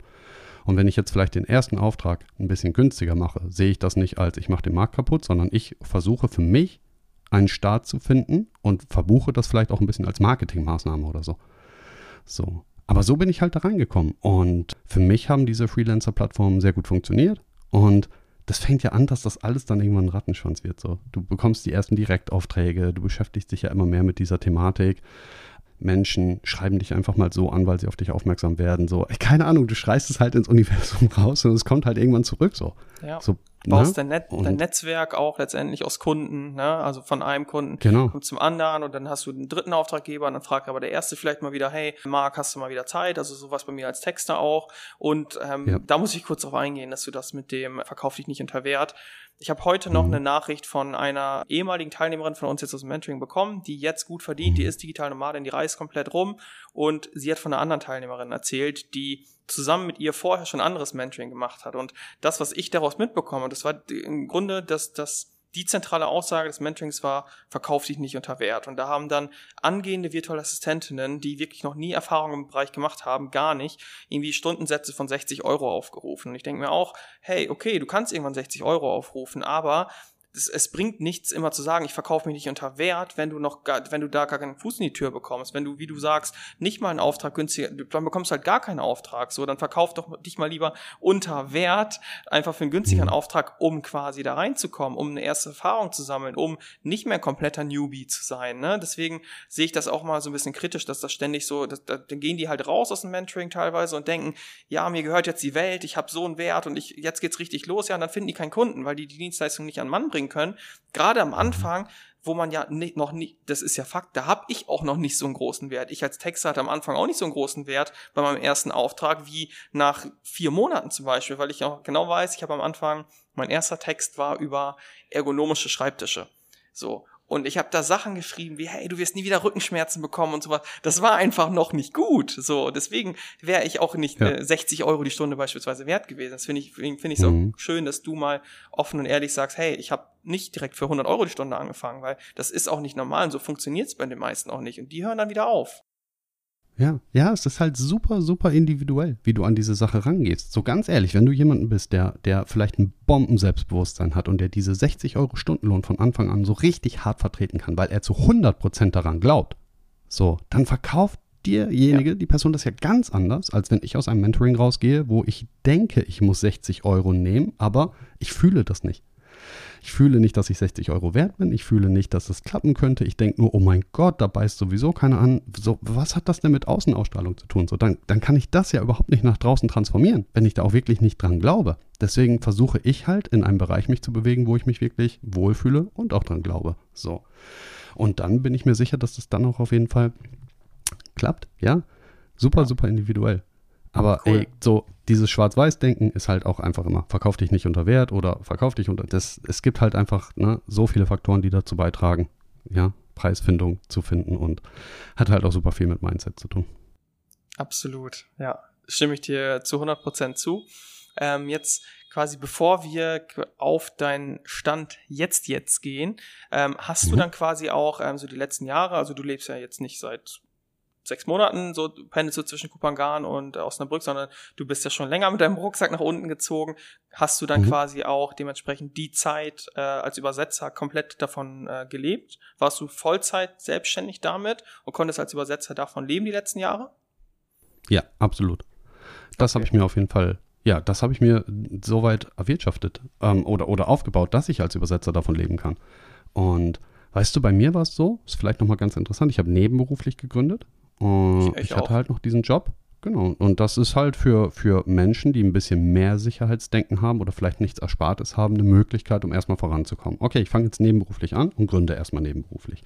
Und wenn ich jetzt vielleicht den ersten Auftrag ein bisschen günstiger mache, sehe ich das nicht als ich mache den Markt kaputt, sondern ich versuche für mich einen Start zu finden und verbuche das vielleicht auch ein bisschen als Marketingmaßnahme oder so. So. Aber so bin ich halt da reingekommen. Und für mich haben diese Freelancer-Plattformen sehr gut funktioniert. Und das fängt ja an, dass das alles dann irgendwann ein Rattenschwanz wird. So. Du bekommst die ersten Direktaufträge, du beschäftigst dich ja immer mehr mit dieser Thematik. Menschen schreiben dich einfach mal so an, weil sie auf dich aufmerksam werden. So, keine Ahnung, du schreist es halt ins Universum raus und es kommt halt irgendwann zurück. So, ja. so baust ne? dein, Net dein, Netzwerk auch letztendlich aus Kunden, ne? also von einem Kunden genau. kommt zum anderen und dann hast du einen dritten Auftraggeber und dann fragt aber der erste vielleicht mal wieder, hey, Marc, hast du mal wieder Zeit? Also sowas bei mir als Texter auch. Und ähm, ja. da muss ich kurz darauf eingehen, dass du das mit dem Verkauf dich nicht unter Wert ich habe heute noch mhm. eine Nachricht von einer ehemaligen Teilnehmerin von uns jetzt aus dem Mentoring bekommen, die jetzt gut verdient, die mhm. ist digital Nomadin, die reist komplett rum und sie hat von einer anderen Teilnehmerin erzählt, die zusammen mit ihr vorher schon anderes Mentoring gemacht hat. Und das, was ich daraus mitbekomme, das war im Grunde das, das die zentrale Aussage des Mentorings war, verkauf dich nicht unter Wert. Und da haben dann angehende virtuelle Assistentinnen, die wirklich noch nie Erfahrungen im Bereich gemacht haben, gar nicht, irgendwie Stundensätze von 60 Euro aufgerufen. Und ich denke mir auch, hey, okay, du kannst irgendwann 60 Euro aufrufen, aber es, es bringt nichts, immer zu sagen, ich verkaufe mich nicht unter Wert, wenn du noch gar, wenn du da gar keinen Fuß in die Tür bekommst. Wenn du, wie du sagst, nicht mal einen Auftrag günstiger, dann bekommst du halt gar keinen Auftrag. So, dann verkauf doch dich mal lieber unter Wert, einfach für einen günstigeren mhm. Auftrag, um quasi da reinzukommen, um eine erste Erfahrung zu sammeln, um nicht mehr ein kompletter Newbie zu sein. Ne? Deswegen sehe ich das auch mal so ein bisschen kritisch, dass das ständig so, dass, da, dann gehen die halt raus aus dem Mentoring teilweise und denken, ja, mir gehört jetzt die Welt, ich habe so einen Wert und ich, jetzt geht's richtig los, ja, und dann finden die keinen Kunden, weil die die Dienstleistung nicht an Mann bringen können. Gerade am mhm. Anfang, wo man ja nicht, noch nicht, das ist ja Fakt, da habe ich auch noch nicht so einen großen Wert. Ich als Texter hatte am Anfang auch nicht so einen großen Wert bei meinem ersten Auftrag wie nach vier Monaten zum Beispiel, weil ich auch genau weiß, ich habe am Anfang, mein erster Text war über ergonomische Schreibtische. So. Und ich habe da Sachen geschrieben wie, hey, du wirst nie wieder Rückenschmerzen bekommen und sowas. Das war einfach noch nicht gut. So, deswegen wäre ich auch nicht ja. äh, 60 Euro die Stunde beispielsweise wert gewesen. Das finde ich, finde ich so mhm. schön, dass du mal offen und ehrlich sagst, hey, ich habe nicht direkt für 100 Euro die Stunde angefangen, weil das ist auch nicht normal und so funktioniert es bei den meisten auch nicht. Und die hören dann wieder auf. Ja, ja, es ist halt super, super individuell, wie du an diese Sache rangehst. So ganz ehrlich, wenn du jemanden bist, der, der vielleicht ein Bomben-Selbstbewusstsein hat und der diese 60 Euro Stundenlohn von Anfang an so richtig hart vertreten kann, weil er zu 100% daran glaubt, so, dann verkauft dirjenige, ja. die Person das ja ganz anders, als wenn ich aus einem Mentoring rausgehe, wo ich denke, ich muss 60 Euro nehmen, aber ich fühle das nicht. Ich fühle nicht, dass ich 60 Euro wert bin. Ich fühle nicht, dass es klappen könnte. Ich denke nur, oh mein Gott, da beißt sowieso keiner an. So, was hat das denn mit Außenausstrahlung zu tun? So, dann, dann kann ich das ja überhaupt nicht nach draußen transformieren, wenn ich da auch wirklich nicht dran glaube. Deswegen versuche ich halt in einem Bereich mich zu bewegen, wo ich mich wirklich wohlfühle und auch dran glaube. So. Und dann bin ich mir sicher, dass das dann auch auf jeden Fall klappt. Ja, super, super individuell. Aber cool. ey, so dieses Schwarz-Weiß-Denken ist halt auch einfach immer, verkauf dich nicht unter Wert oder verkauf dich unter. Das, es gibt halt einfach ne, so viele Faktoren, die dazu beitragen, ja, Preisfindung zu finden und hat halt auch super viel mit Mindset zu tun. Absolut, ja. Stimme ich dir zu 100% zu. Ähm, jetzt quasi bevor wir auf deinen Stand jetzt jetzt gehen, ähm, hast mhm. du dann quasi auch ähm, so die letzten Jahre, also du lebst ja jetzt nicht seit sechs Monaten so pendelst du zwischen Kupangan und Osnabrück, sondern du bist ja schon länger mit deinem Rucksack nach unten gezogen. Hast du dann mhm. quasi auch dementsprechend die Zeit äh, als Übersetzer komplett davon äh, gelebt? Warst du Vollzeit selbstständig damit und konntest als Übersetzer davon leben die letzten Jahre? Ja, absolut. Das okay. habe ich mir auf jeden Fall ja, das habe ich mir soweit erwirtschaftet ähm, oder, oder aufgebaut, dass ich als Übersetzer davon leben kann. Und weißt du, bei mir war es so, ist vielleicht nochmal ganz interessant, ich habe nebenberuflich gegründet und ich, ich hatte halt noch diesen Job. Genau. Und das ist halt für, für Menschen, die ein bisschen mehr Sicherheitsdenken haben oder vielleicht nichts Erspartes haben, eine Möglichkeit, um erstmal voranzukommen. Okay, ich fange jetzt nebenberuflich an und gründe erstmal nebenberuflich.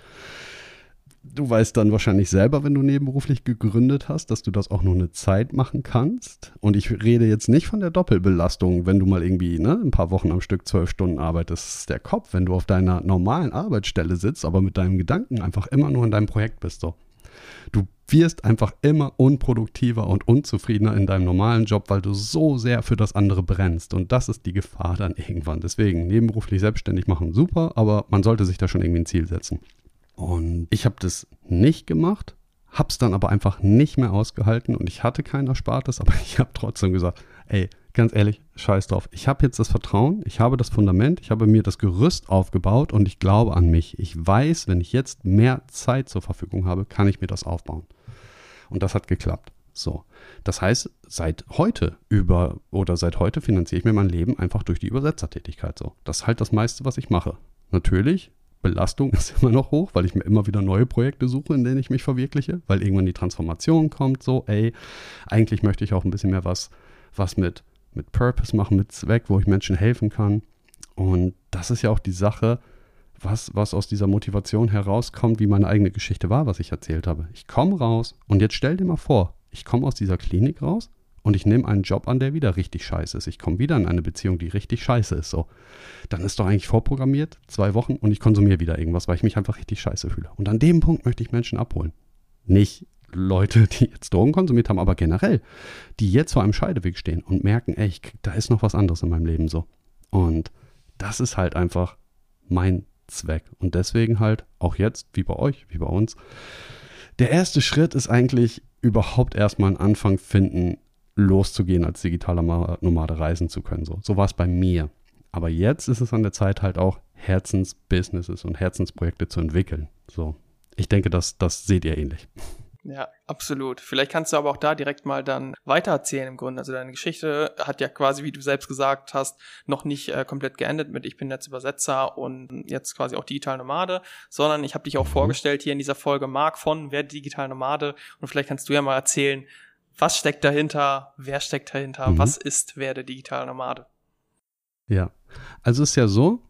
Du weißt dann wahrscheinlich selber, wenn du nebenberuflich gegründet hast, dass du das auch nur eine Zeit machen kannst. Und ich rede jetzt nicht von der Doppelbelastung, wenn du mal irgendwie ne, ein paar Wochen am Stück zwölf Stunden arbeitest. Das ist der Kopf, wenn du auf deiner normalen Arbeitsstelle sitzt, aber mit deinem Gedanken einfach immer nur in deinem Projekt bist. So. Du wirst einfach immer unproduktiver und unzufriedener in deinem normalen Job, weil du so sehr für das andere brennst. Und das ist die Gefahr dann irgendwann. Deswegen nebenberuflich selbstständig machen, super, aber man sollte sich da schon irgendwie ein Ziel setzen. Und ich habe das nicht gemacht, habe es dann aber einfach nicht mehr ausgehalten und ich hatte kein Erspartes, aber ich habe trotzdem gesagt, ey, ganz ehrlich, scheiß drauf. Ich habe jetzt das Vertrauen, ich habe das Fundament, ich habe mir das Gerüst aufgebaut und ich glaube an mich. Ich weiß, wenn ich jetzt mehr Zeit zur Verfügung habe, kann ich mir das aufbauen. Und das hat geklappt. So. Das heißt, seit heute über oder seit heute finanziere ich mir mein Leben einfach durch die Übersetzertätigkeit so. Das ist halt das meiste, was ich mache. Natürlich Belastung ist immer noch hoch, weil ich mir immer wieder neue Projekte suche, in denen ich mich verwirkliche, weil irgendwann die Transformation kommt, so, ey, eigentlich möchte ich auch ein bisschen mehr was, was mit, mit Purpose machen, mit Zweck, wo ich Menschen helfen kann. Und das ist ja auch die Sache, was, was aus dieser Motivation herauskommt, wie meine eigene Geschichte war, was ich erzählt habe. Ich komme raus und jetzt stell dir mal vor, ich komme aus dieser Klinik raus und ich nehme einen Job an, der wieder richtig scheiße ist. Ich komme wieder in eine Beziehung, die richtig scheiße ist. So, dann ist doch eigentlich vorprogrammiert, zwei Wochen und ich konsumiere wieder irgendwas, weil ich mich einfach richtig scheiße fühle. Und an dem Punkt möchte ich Menschen abholen. Nicht Leute, die jetzt Drogen konsumiert haben, aber generell, die jetzt vor einem Scheideweg stehen und merken, ey, ich, da ist noch was anderes in meinem Leben so. Und das ist halt einfach mein Zweck. Und deswegen halt auch jetzt, wie bei euch, wie bei uns, der erste Schritt ist eigentlich überhaupt erstmal einen Anfang finden, loszugehen, als digitaler Nomade reisen zu können. So, so war es bei mir. Aber jetzt ist es an der Zeit halt auch Herzensbusinesses und Herzensprojekte zu entwickeln. So, ich denke, das, das seht ihr ähnlich. Ja, absolut. Vielleicht kannst du aber auch da direkt mal dann weitererzählen im Grunde. Also deine Geschichte hat ja quasi, wie du selbst gesagt hast, noch nicht äh, komplett geendet mit ich bin jetzt Übersetzer und jetzt quasi auch digital Nomade, sondern ich habe dich auch mhm. vorgestellt hier in dieser Folge Marc von Wer digital Nomade und vielleicht kannst du ja mal erzählen, was steckt dahinter, wer steckt dahinter, mhm. was ist Werde digital Nomade? Ja, also es ist ja so,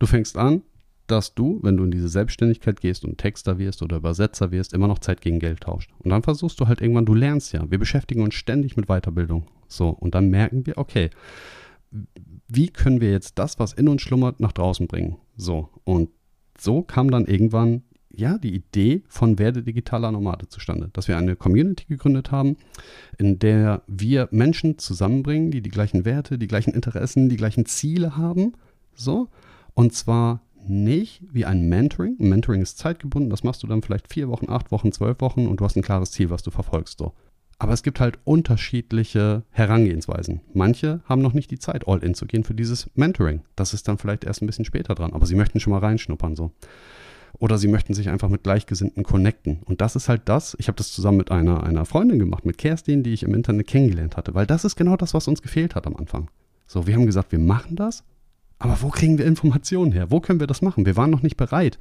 du fängst an, dass du, wenn du in diese Selbstständigkeit gehst und Texter wirst oder Übersetzer wirst, immer noch Zeit gegen Geld tauscht. Und dann versuchst du halt irgendwann, du lernst ja. Wir beschäftigen uns ständig mit Weiterbildung. So, und dann merken wir, okay, wie können wir jetzt das, was in uns schlummert, nach draußen bringen? So, und so kam dann irgendwann ja, die Idee von Werde digitaler Nomade zustande, dass wir eine Community gegründet haben, in der wir Menschen zusammenbringen, die die gleichen Werte, die gleichen Interessen, die gleichen Ziele haben, so, und zwar nicht wie ein Mentoring. Ein Mentoring ist zeitgebunden, das machst du dann vielleicht vier Wochen, acht Wochen, zwölf Wochen und du hast ein klares Ziel, was du verfolgst, so. Aber es gibt halt unterschiedliche Herangehensweisen. Manche haben noch nicht die Zeit, all in zu gehen für dieses Mentoring. Das ist dann vielleicht erst ein bisschen später dran, aber sie möchten schon mal reinschnuppern, so oder sie möchten sich einfach mit Gleichgesinnten connecten. Und das ist halt das, ich habe das zusammen mit einer, einer Freundin gemacht, mit Kerstin, die ich im Internet kennengelernt hatte, weil das ist genau das, was uns gefehlt hat am Anfang. So, wir haben gesagt, wir machen das, aber wo kriegen wir Informationen her? Wo können wir das machen? Wir waren noch nicht bereit,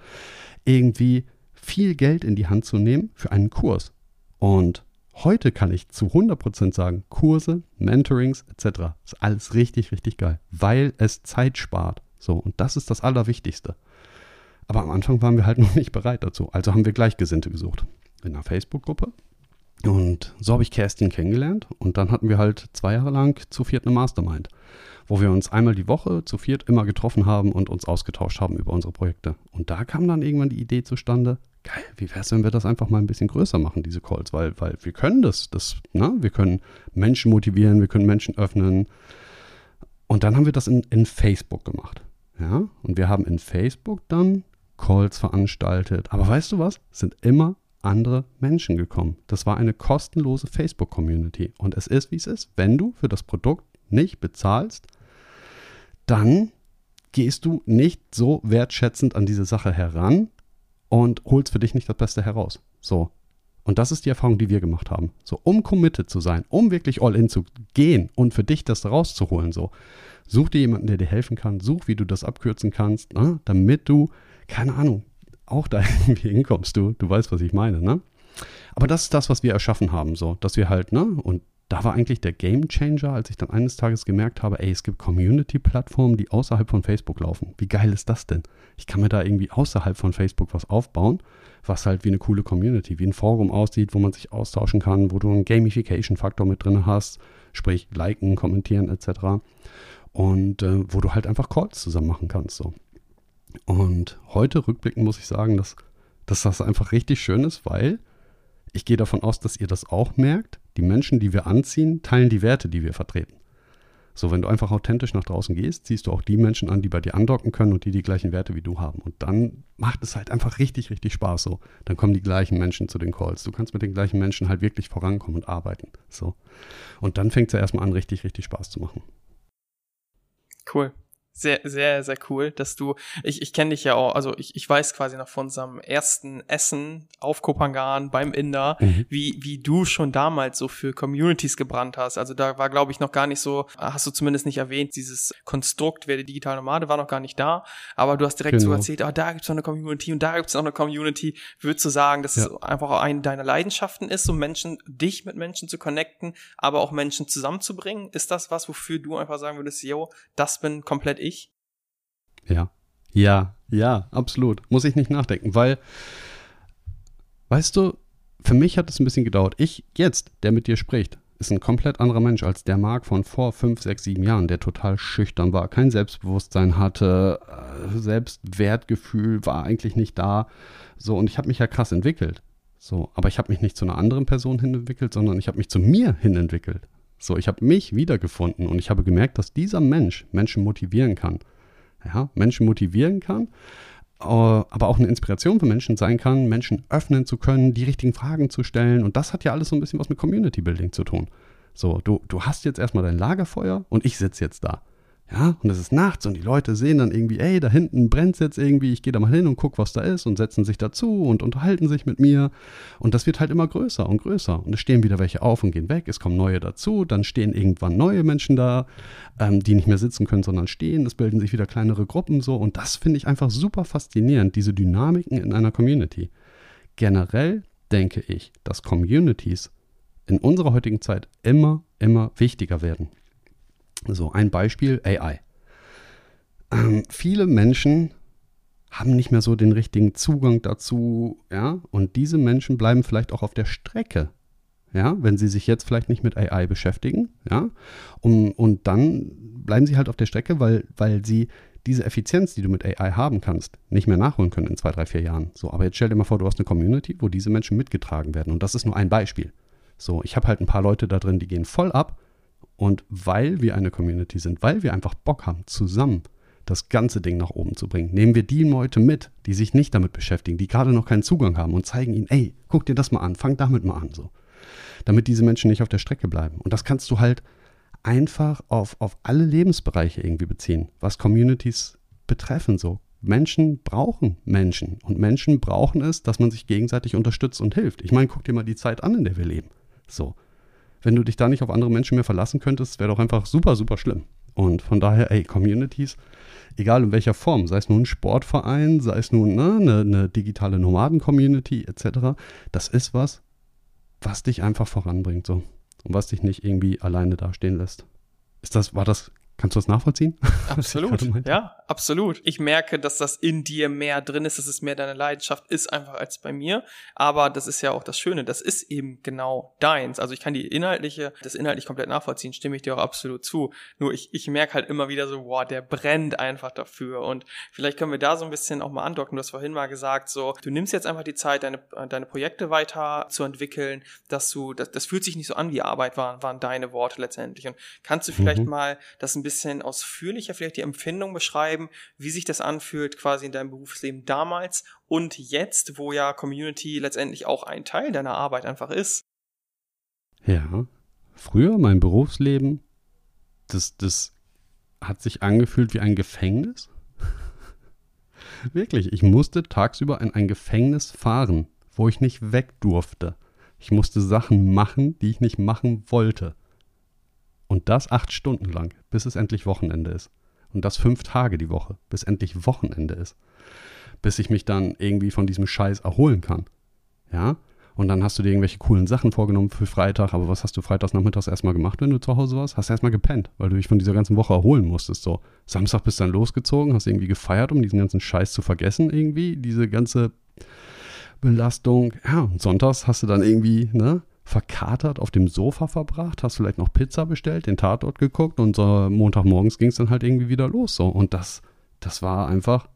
irgendwie viel Geld in die Hand zu nehmen für einen Kurs. Und heute kann ich zu 100% sagen, Kurse, Mentorings etc. ist alles richtig, richtig geil, weil es Zeit spart. So, und das ist das Allerwichtigste. Aber am Anfang waren wir halt noch nicht bereit dazu. Also haben wir Gleichgesinnte gesucht in einer Facebook-Gruppe. Und so habe ich Kerstin kennengelernt. Und dann hatten wir halt zwei Jahre lang zu viert eine Mastermind, wo wir uns einmal die Woche zu viert immer getroffen haben und uns ausgetauscht haben über unsere Projekte. Und da kam dann irgendwann die Idee zustande, geil, wie wäre es, wenn wir das einfach mal ein bisschen größer machen, diese Calls, weil, weil wir können das, das, ne? wir können Menschen motivieren, wir können Menschen öffnen. Und dann haben wir das in, in Facebook gemacht. Ja, und wir haben in Facebook dann Calls veranstaltet. Aber weißt du was? Es sind immer andere Menschen gekommen. Das war eine kostenlose Facebook-Community. Und es ist, wie es ist. Wenn du für das Produkt nicht bezahlst, dann gehst du nicht so wertschätzend an diese Sache heran und holst für dich nicht das Beste heraus. So. Und das ist die Erfahrung, die wir gemacht haben. So, um committed zu sein, um wirklich all in zu gehen und für dich das rauszuholen, so. Such dir jemanden, der dir helfen kann, such, wie du das abkürzen kannst, ne, damit du keine Ahnung, auch da irgendwie hinkommst du. Du weißt, was ich meine, ne? Aber das ist das, was wir erschaffen haben, so, dass wir halt, ne, und da war eigentlich der Game Changer, als ich dann eines Tages gemerkt habe, ey, es gibt Community-Plattformen, die außerhalb von Facebook laufen. Wie geil ist das denn? Ich kann mir da irgendwie außerhalb von Facebook was aufbauen, was halt wie eine coole Community, wie ein Forum aussieht, wo man sich austauschen kann, wo du einen Gamification-Faktor mit drin hast, sprich liken, kommentieren etc. Und äh, wo du halt einfach Calls zusammen machen kannst. So. Und heute rückblickend muss ich sagen, dass, dass das einfach richtig schön ist, weil ich gehe davon aus, dass ihr das auch merkt die Menschen, die wir anziehen, teilen die Werte, die wir vertreten. So, wenn du einfach authentisch nach draußen gehst, ziehst du auch die Menschen an, die bei dir andocken können und die die gleichen Werte wie du haben. Und dann macht es halt einfach richtig, richtig Spaß so. Dann kommen die gleichen Menschen zu den Calls. Du kannst mit den gleichen Menschen halt wirklich vorankommen und arbeiten. So. Und dann fängt es ja erstmal an, richtig, richtig Spaß zu machen. Cool sehr, sehr, sehr cool, dass du, ich, ich kenne dich ja auch, also ich, ich weiß quasi noch von unserem ersten Essen auf Kopangan beim Inder, mhm. wie, wie du schon damals so für Communities gebrannt hast. Also da war, glaube ich, noch gar nicht so, hast du zumindest nicht erwähnt, dieses Konstrukt, wer die digitale Nomade war noch gar nicht da, aber du hast direkt genau. so erzählt, ah, da gibt's noch eine Community und da gibt's noch eine Community. Würdest du sagen, dass ja. es einfach eine deiner Leidenschaften ist, so Menschen, dich mit Menschen zu connecten, aber auch Menschen zusammenzubringen? Ist das was, wofür du einfach sagen würdest, yo, das bin komplett ich? Ja. Ja, ja, absolut. Muss ich nicht nachdenken, weil, weißt du, für mich hat es ein bisschen gedauert. Ich jetzt, der mit dir spricht, ist ein komplett anderer Mensch als der Marc von vor fünf, sechs, sieben Jahren, der total schüchtern war, kein Selbstbewusstsein hatte, äh, Selbstwertgefühl war eigentlich nicht da. So, und ich habe mich ja krass entwickelt. So, aber ich habe mich nicht zu einer anderen Person hin entwickelt, sondern ich habe mich zu mir hin entwickelt. So, ich habe mich wiedergefunden und ich habe gemerkt, dass dieser Mensch Menschen motivieren kann ja, Menschen motivieren kann, äh, aber auch eine Inspiration für Menschen sein kann, Menschen öffnen zu können, die richtigen Fragen zu stellen. Und das hat ja alles so ein bisschen was mit Community Building zu tun. So, du, du hast jetzt erstmal dein Lagerfeuer und ich sitze jetzt da. Ja, und es ist nachts und die Leute sehen dann irgendwie, ey, da hinten brennt es jetzt irgendwie, ich gehe da mal hin und gucke, was da ist und setzen sich dazu und unterhalten sich mit mir. Und das wird halt immer größer und größer. Und es stehen wieder welche auf und gehen weg, es kommen neue dazu, dann stehen irgendwann neue Menschen da, ähm, die nicht mehr sitzen können, sondern stehen. Es bilden sich wieder kleinere Gruppen so. Und das finde ich einfach super faszinierend, diese Dynamiken in einer Community. Generell denke ich, dass Communities in unserer heutigen Zeit immer, immer wichtiger werden. So, ein Beispiel AI. Ähm, viele Menschen haben nicht mehr so den richtigen Zugang dazu, ja, und diese Menschen bleiben vielleicht auch auf der Strecke, ja, wenn sie sich jetzt vielleicht nicht mit AI beschäftigen, ja, und, und dann bleiben sie halt auf der Strecke, weil, weil sie diese Effizienz, die du mit AI haben kannst, nicht mehr nachholen können in zwei, drei, vier Jahren. So, aber jetzt stell dir mal vor, du hast eine Community, wo diese Menschen mitgetragen werden. Und das ist nur ein Beispiel. So, ich habe halt ein paar Leute da drin, die gehen voll ab und weil wir eine Community sind, weil wir einfach Bock haben, zusammen das ganze Ding nach oben zu bringen, nehmen wir die Leute mit, die sich nicht damit beschäftigen, die gerade noch keinen Zugang haben und zeigen ihnen, ey, guck dir das mal an, fang damit mal an, so. Damit diese Menschen nicht auf der Strecke bleiben. Und das kannst du halt einfach auf, auf alle Lebensbereiche irgendwie beziehen, was Communities betreffen, so. Menschen brauchen Menschen und Menschen brauchen es, dass man sich gegenseitig unterstützt und hilft. Ich meine, guck dir mal die Zeit an, in der wir leben. So wenn du dich da nicht auf andere Menschen mehr verlassen könntest, wäre doch einfach super, super schlimm. Und von daher, ey, Communities, egal in welcher Form, sei es nun ein Sportverein, sei es nun ne, eine, eine digitale Nomaden-Community etc., das ist was, was dich einfach voranbringt so und was dich nicht irgendwie alleine dastehen lässt. Ist das, war das Kannst du das nachvollziehen? Absolut. ja, absolut. Ich merke, dass das in dir mehr drin ist, dass es mehr deine Leidenschaft ist einfach als bei mir. Aber das ist ja auch das Schöne. Das ist eben genau deins. Also ich kann die inhaltliche, das inhaltlich komplett nachvollziehen, stimme ich dir auch absolut zu. Nur ich, ich merke halt immer wieder so, boah, der brennt einfach dafür. Und vielleicht können wir da so ein bisschen auch mal andocken. Du hast vorhin mal gesagt, so, du nimmst jetzt einfach die Zeit, deine, deine Projekte weiter zu entwickeln, dass du, das, das fühlt sich nicht so an wie Arbeit waren, waren deine Worte letztendlich. Und kannst du vielleicht mhm. mal das ein bisschen ausführlicher vielleicht die Empfindung beschreiben, wie sich das anfühlt quasi in deinem Berufsleben damals und jetzt, wo ja Community letztendlich auch ein Teil deiner Arbeit einfach ist? Ja, früher mein Berufsleben, das, das hat sich angefühlt wie ein Gefängnis. Wirklich, ich musste tagsüber in ein Gefängnis fahren, wo ich nicht weg durfte. Ich musste Sachen machen, die ich nicht machen wollte. Und das acht Stunden lang, bis es endlich Wochenende ist. Und das fünf Tage die Woche, bis endlich Wochenende ist. Bis ich mich dann irgendwie von diesem Scheiß erholen kann. Ja? Und dann hast du dir irgendwelche coolen Sachen vorgenommen für Freitag. Aber was hast du freitags nachmittags erstmal gemacht, wenn du zu Hause warst? Hast erstmal gepennt, weil du dich von dieser ganzen Woche erholen musstest. So, Samstag bist dann losgezogen, hast irgendwie gefeiert, um diesen ganzen Scheiß zu vergessen, irgendwie. Diese ganze Belastung. Ja, und sonntags hast du dann irgendwie, ne? Verkatert auf dem Sofa verbracht, hast vielleicht noch Pizza bestellt, den Tatort geguckt und so Montagmorgens ging es dann halt irgendwie wieder los. So. Und das, das war einfach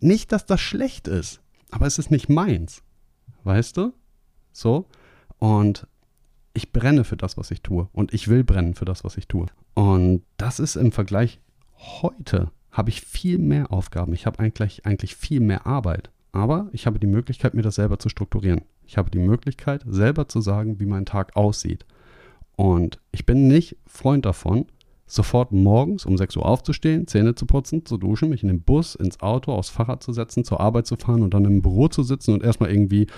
nicht, dass das schlecht ist, aber es ist nicht meins. Weißt du? So. Und ich brenne für das, was ich tue. Und ich will brennen für das, was ich tue. Und das ist im Vergleich heute, habe ich viel mehr Aufgaben. Ich habe eigentlich, eigentlich viel mehr Arbeit. Aber ich habe die Möglichkeit, mir das selber zu strukturieren. Ich habe die Möglichkeit, selber zu sagen, wie mein Tag aussieht. Und ich bin nicht Freund davon, sofort morgens um 6 Uhr aufzustehen, Zähne zu putzen, zu duschen, mich in den Bus, ins Auto, aufs Fahrrad zu setzen, zur Arbeit zu fahren und dann im Büro zu sitzen und erstmal irgendwie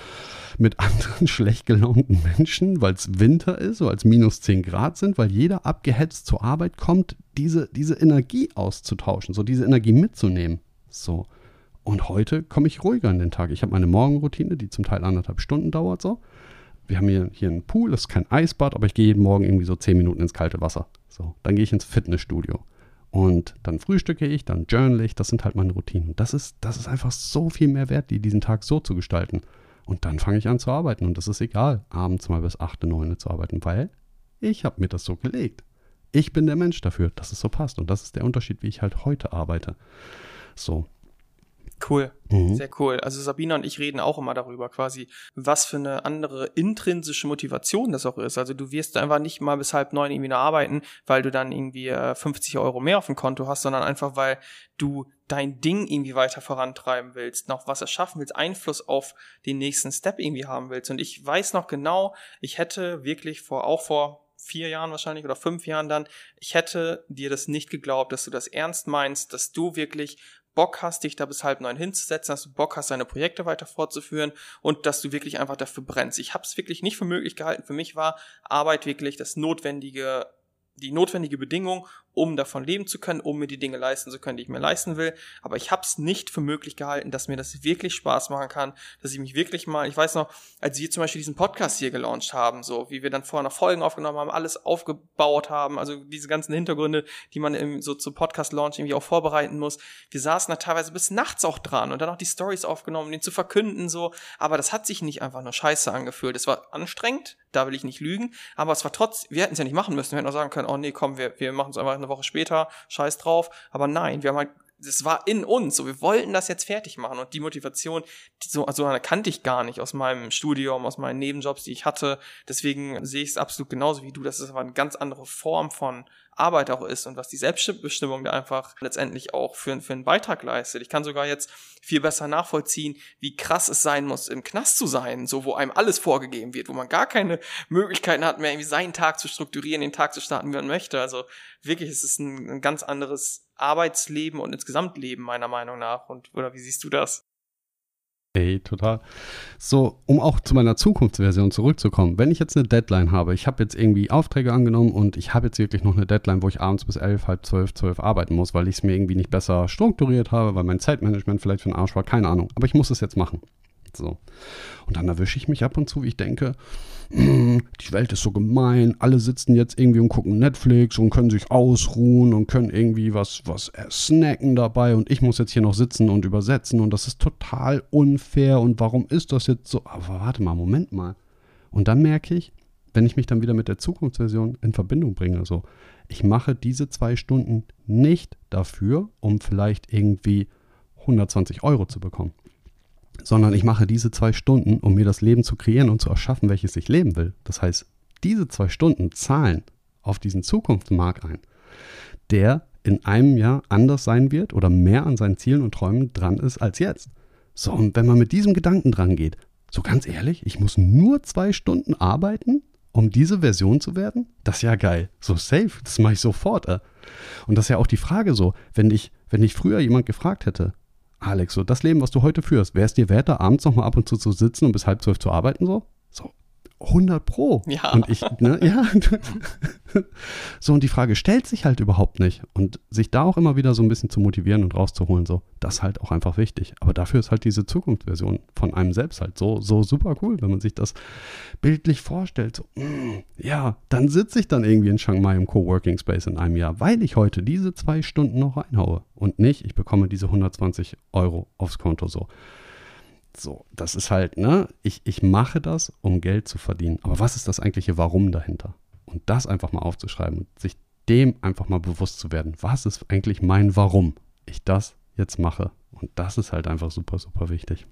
mit anderen schlecht gelaunten Menschen, weil es Winter ist, weil es minus 10 Grad sind, weil jeder abgehetzt zur Arbeit kommt, diese, diese Energie auszutauschen, so diese Energie mitzunehmen. So. Und heute komme ich ruhiger in den Tag. Ich habe meine Morgenroutine, die zum Teil anderthalb Stunden dauert so. Wir haben hier, hier einen Pool, das ist kein Eisbad, aber ich gehe jeden Morgen irgendwie so zehn Minuten ins kalte Wasser. So, dann gehe ich ins Fitnessstudio. Und dann frühstücke ich, dann journal ich, das sind halt meine Routinen. Und das ist, das ist einfach so viel mehr wert, die diesen Tag so zu gestalten. Und dann fange ich an zu arbeiten. Und das ist egal, abends mal bis 8, 9 zu arbeiten, weil ich habe mir das so gelegt. Ich bin der Mensch dafür, dass es so passt. Und das ist der Unterschied, wie ich halt heute arbeite. So, Cool, mhm. sehr cool. Also Sabina und ich reden auch immer darüber, quasi, was für eine andere intrinsische Motivation das auch ist. Also du wirst einfach nicht mal bis halb neun irgendwie nur arbeiten, weil du dann irgendwie äh, 50 Euro mehr auf dem Konto hast, sondern einfach, weil du dein Ding irgendwie weiter vorantreiben willst, noch was erschaffen willst, Einfluss auf den nächsten Step irgendwie haben willst. Und ich weiß noch genau, ich hätte wirklich vor, auch vor vier Jahren wahrscheinlich oder fünf Jahren dann, ich hätte dir das nicht geglaubt, dass du das ernst meinst, dass du wirklich Bock hast, dich da bis halb neun hinzusetzen, dass du Bock hast, deine Projekte weiter fortzuführen und dass du wirklich einfach dafür brennst. Ich habe es wirklich nicht für möglich gehalten. Für mich war Arbeit wirklich das notwendige die notwendige Bedingung, um davon leben zu können, um mir die Dinge leisten zu können, die ich mir leisten will. Aber ich habe es nicht für möglich gehalten, dass mir das wirklich Spaß machen kann, dass ich mich wirklich mal, ich weiß noch, als wir zum Beispiel diesen Podcast hier gelauncht haben, so wie wir dann vorher noch Folgen aufgenommen haben, alles aufgebaut haben, also diese ganzen Hintergründe, die man im, so zu Podcast-Launch irgendwie auch vorbereiten muss. Wir saßen da teilweise bis nachts auch dran und dann auch die Stories aufgenommen, den zu verkünden, so. Aber das hat sich nicht einfach nur scheiße angefühlt. Es war anstrengend, da will ich nicht lügen, aber es war trotz, wir hätten es ja nicht machen müssen, wir hätten auch sagen können, oh nee, komm, wir, wir machen es einfach eine Woche später, scheiß drauf. Aber nein, wir haben halt das war in uns, so wir wollten das jetzt fertig machen und die Motivation, die so also kannte ich gar nicht aus meinem Studium, aus meinen Nebenjobs, die ich hatte. Deswegen sehe ich es absolut genauso wie du, das ist aber eine ganz andere Form von Arbeit auch ist und was die Selbstbestimmung da einfach letztendlich auch für, für einen Beitrag leistet. Ich kann sogar jetzt viel besser nachvollziehen, wie krass es sein muss, im Knast zu sein, so wo einem alles vorgegeben wird, wo man gar keine Möglichkeiten hat, mehr irgendwie seinen Tag zu strukturieren, den Tag zu starten, wie man möchte. Also wirklich, es ist ein, ein ganz anderes Arbeitsleben und insgesamt Leben meiner Meinung nach. Und oder wie siehst du das? Ey, total. So, um auch zu meiner Zukunftsversion zurückzukommen. Wenn ich jetzt eine Deadline habe, ich habe jetzt irgendwie Aufträge angenommen und ich habe jetzt wirklich noch eine Deadline, wo ich abends bis elf, halb zwölf, zwölf arbeiten muss, weil ich es mir irgendwie nicht besser strukturiert habe, weil mein Zeitmanagement vielleicht für den Arsch war, keine Ahnung. Aber ich muss es jetzt machen. So. Und dann erwische ich mich ab und zu, wie ich denke, die Welt ist so gemein, alle sitzen jetzt irgendwie und gucken Netflix und können sich ausruhen und können irgendwie was, was snacken dabei und ich muss jetzt hier noch sitzen und übersetzen und das ist total unfair und warum ist das jetzt so? Aber warte mal, Moment mal. Und dann merke ich, wenn ich mich dann wieder mit der Zukunftsversion in Verbindung bringe, so, ich mache diese zwei Stunden nicht dafür, um vielleicht irgendwie 120 Euro zu bekommen sondern ich mache diese zwei Stunden, um mir das Leben zu kreieren und zu erschaffen, welches ich leben will. Das heißt, diese zwei Stunden zahlen auf diesen Zukunftsmarkt ein, der in einem Jahr anders sein wird oder mehr an seinen Zielen und Träumen dran ist als jetzt. So, und wenn man mit diesem Gedanken dran geht, so ganz ehrlich, ich muss nur zwei Stunden arbeiten, um diese Version zu werden? Das ist ja geil. So safe, das mache ich sofort. Äh. Und das ist ja auch die Frage so, wenn ich, wenn ich früher jemand gefragt hätte, Alex, so das Leben, was du heute führst, wäre es dir wert, da abends nochmal ab und zu zu sitzen und bis halb zwölf zu arbeiten so? So, 100 Pro. Ja. Und ich, ne, ja. so, und die Frage stellt sich halt überhaupt nicht. Und sich da auch immer wieder so ein bisschen zu motivieren und rauszuholen, so, das ist halt auch einfach wichtig. Aber dafür ist halt diese Zukunftsversion von einem selbst halt so, so super cool, wenn man sich das bildlich vorstellt. So, mm, ja, dann sitze ich dann irgendwie in Shanghai im Coworking Space in einem Jahr, weil ich heute diese zwei Stunden noch reinhaue. Und nicht, ich bekomme diese 120 Euro aufs Konto so. So, das ist halt, ne, ich, ich mache das, um Geld zu verdienen. Aber was ist das eigentliche Warum dahinter? Und das einfach mal aufzuschreiben und sich dem einfach mal bewusst zu werden. Was ist eigentlich mein Warum ich das jetzt mache? Und das ist halt einfach super, super wichtig.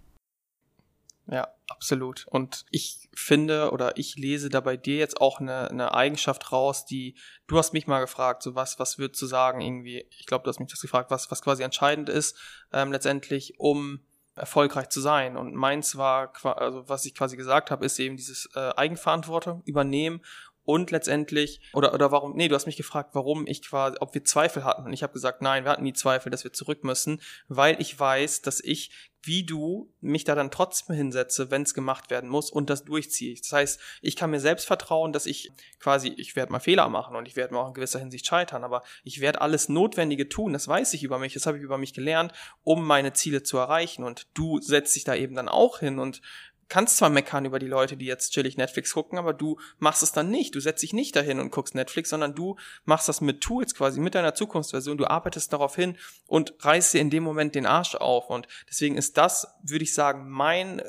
Ja, absolut. Und ich finde oder ich lese da bei dir jetzt auch eine, eine Eigenschaft raus, die, du hast mich mal gefragt, so was, was würdest du sagen, irgendwie, ich glaube, du hast mich das gefragt, was, was quasi entscheidend ist, ähm, letztendlich, um erfolgreich zu sein. Und meins war, also was ich quasi gesagt habe, ist eben dieses äh, Eigenverantwortung übernehmen und letztendlich oder oder warum nee du hast mich gefragt warum ich quasi ob wir Zweifel hatten. Und ich habe gesagt nein wir hatten nie Zweifel dass wir zurück müssen weil ich weiß dass ich wie du mich da dann trotzdem hinsetze wenn es gemacht werden muss und das durchziehe. Das heißt ich kann mir selbst vertrauen dass ich quasi ich werde mal Fehler machen und ich werde mal auch in gewisser Hinsicht scheitern aber ich werde alles Notwendige tun das weiß ich über mich das habe ich über mich gelernt um meine Ziele zu erreichen. Und du setzt dich da eben dann auch hin und kannst zwar meckern über die Leute, die jetzt chillig Netflix gucken, aber du machst es dann nicht. Du setzt dich nicht dahin und guckst Netflix, sondern du machst das mit Tools quasi, mit deiner Zukunftsversion. Du arbeitest darauf hin und reißt dir in dem Moment den Arsch auf. Und deswegen ist das, würde ich sagen, mein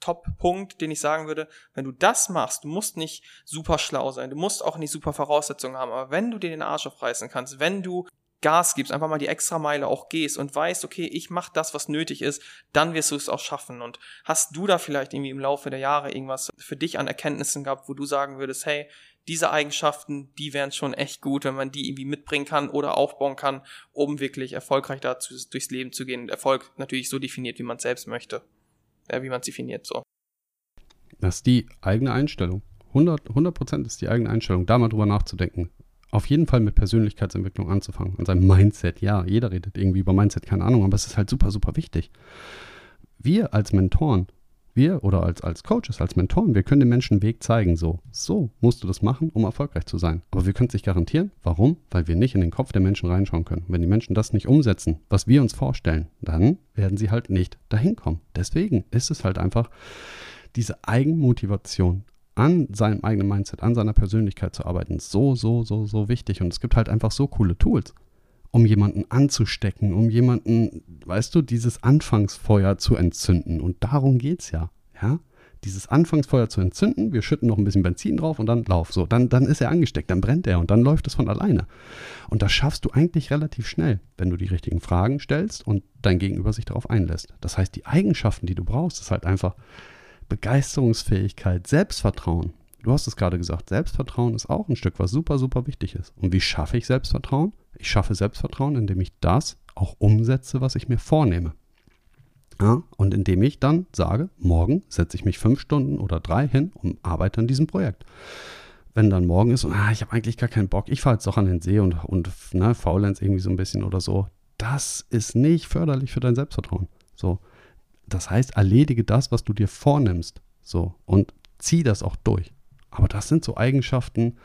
Top-Punkt, den ich sagen würde, wenn du das machst, du musst nicht super schlau sein, du musst auch nicht super Voraussetzungen haben, aber wenn du dir den Arsch aufreißen kannst, wenn du Gas gibst, einfach mal die extra Meile auch gehst und weißt, okay, ich mache das, was nötig ist, dann wirst du es auch schaffen. Und hast du da vielleicht irgendwie im Laufe der Jahre irgendwas für dich an Erkenntnissen gehabt, wo du sagen würdest, hey, diese Eigenschaften, die wären schon echt gut, wenn man die irgendwie mitbringen kann oder aufbauen kann, um wirklich erfolgreich dazu durchs Leben zu gehen. Erfolg natürlich so definiert, wie man es selbst möchte. Ja, wie man es definiert, so. Das ist die eigene Einstellung. 100 Prozent ist die eigene Einstellung, da mal drüber nachzudenken auf jeden Fall mit Persönlichkeitsentwicklung anzufangen, an seinem Mindset. Ja, jeder redet irgendwie über Mindset, keine Ahnung, aber es ist halt super, super wichtig. Wir als Mentoren, wir oder als, als Coaches, als Mentoren, wir können den Menschen einen Weg zeigen, so, so musst du das machen, um erfolgreich zu sein. Aber wir können es nicht garantieren. Warum? Weil wir nicht in den Kopf der Menschen reinschauen können. Wenn die Menschen das nicht umsetzen, was wir uns vorstellen, dann werden sie halt nicht dahin kommen. Deswegen ist es halt einfach diese Eigenmotivation, an seinem eigenen Mindset, an seiner Persönlichkeit zu arbeiten, so, so, so, so wichtig. Und es gibt halt einfach so coole Tools, um jemanden anzustecken, um jemanden, weißt du, dieses Anfangsfeuer zu entzünden. Und darum geht es ja, ja. Dieses Anfangsfeuer zu entzünden, wir schütten noch ein bisschen Benzin drauf und dann lauf. So, dann, dann ist er angesteckt, dann brennt er und dann läuft es von alleine. Und das schaffst du eigentlich relativ schnell, wenn du die richtigen Fragen stellst und dein Gegenüber sich darauf einlässt. Das heißt, die Eigenschaften, die du brauchst, ist halt einfach Begeisterungsfähigkeit, Selbstvertrauen. Du hast es gerade gesagt, Selbstvertrauen ist auch ein Stück, was super, super wichtig ist. Und wie schaffe ich Selbstvertrauen? Ich schaffe Selbstvertrauen, indem ich das auch umsetze, was ich mir vornehme. Ja, und indem ich dann sage, morgen setze ich mich fünf Stunden oder drei hin und arbeite an diesem Projekt. Wenn dann morgen ist und ah, ich habe eigentlich gar keinen Bock, ich fahre jetzt doch an den See und, und ne, faulenz irgendwie so ein bisschen oder so, das ist nicht förderlich für dein Selbstvertrauen. So, das heißt, erledige das, was du dir vornimmst. So, und zieh das auch durch. Aber das sind so Eigenschaften,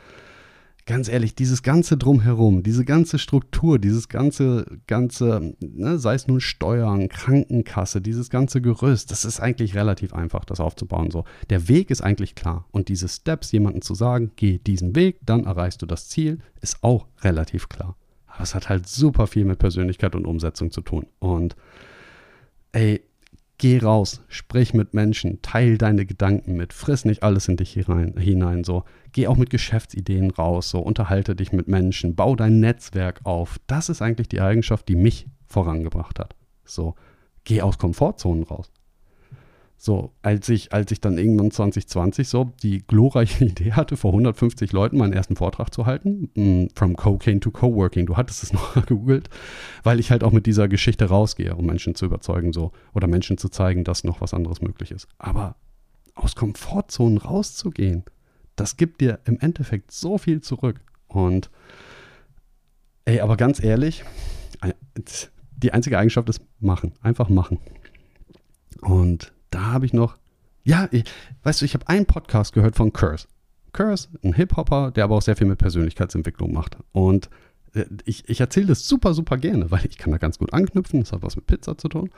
ganz ehrlich, dieses ganze Drumherum, diese ganze Struktur, dieses ganze, ganze, ne, sei es nun Steuern, Krankenkasse, dieses ganze Gerüst, das ist eigentlich relativ einfach, das aufzubauen. So, der Weg ist eigentlich klar. Und diese Steps, jemandem zu sagen, geh diesen Weg, dann erreichst du das Ziel, ist auch relativ klar. Aber es hat halt super viel mit Persönlichkeit und Umsetzung zu tun. Und ey, Geh raus, sprich mit Menschen, teil deine Gedanken mit, friss nicht alles in dich hinein, hinein, so. Geh auch mit Geschäftsideen raus, so, unterhalte dich mit Menschen, bau dein Netzwerk auf. Das ist eigentlich die Eigenschaft, die mich vorangebracht hat. So, geh aus Komfortzonen raus. So, als ich, als ich dann irgendwann 2020 so die glorreiche Idee hatte, vor 150 Leuten meinen ersten Vortrag zu halten, mm, from Cocaine to Coworking, du hattest es noch gegoogelt, weil ich halt auch mit dieser Geschichte rausgehe, um Menschen zu überzeugen, so, oder Menschen zu zeigen, dass noch was anderes möglich ist. Aber aus Komfortzonen rauszugehen, das gibt dir im Endeffekt so viel zurück. Und, ey, aber ganz ehrlich, die einzige Eigenschaft ist machen, einfach machen. Und da habe ich noch Ja, ich, weißt du, ich habe einen Podcast gehört von Curse. Curse, ein Hip-Hopper, der aber auch sehr viel mit Persönlichkeitsentwicklung macht. Und äh, ich, ich erzähle das super, super gerne, weil ich kann da ganz gut anknüpfen. Das hat was mit Pizza zu tun.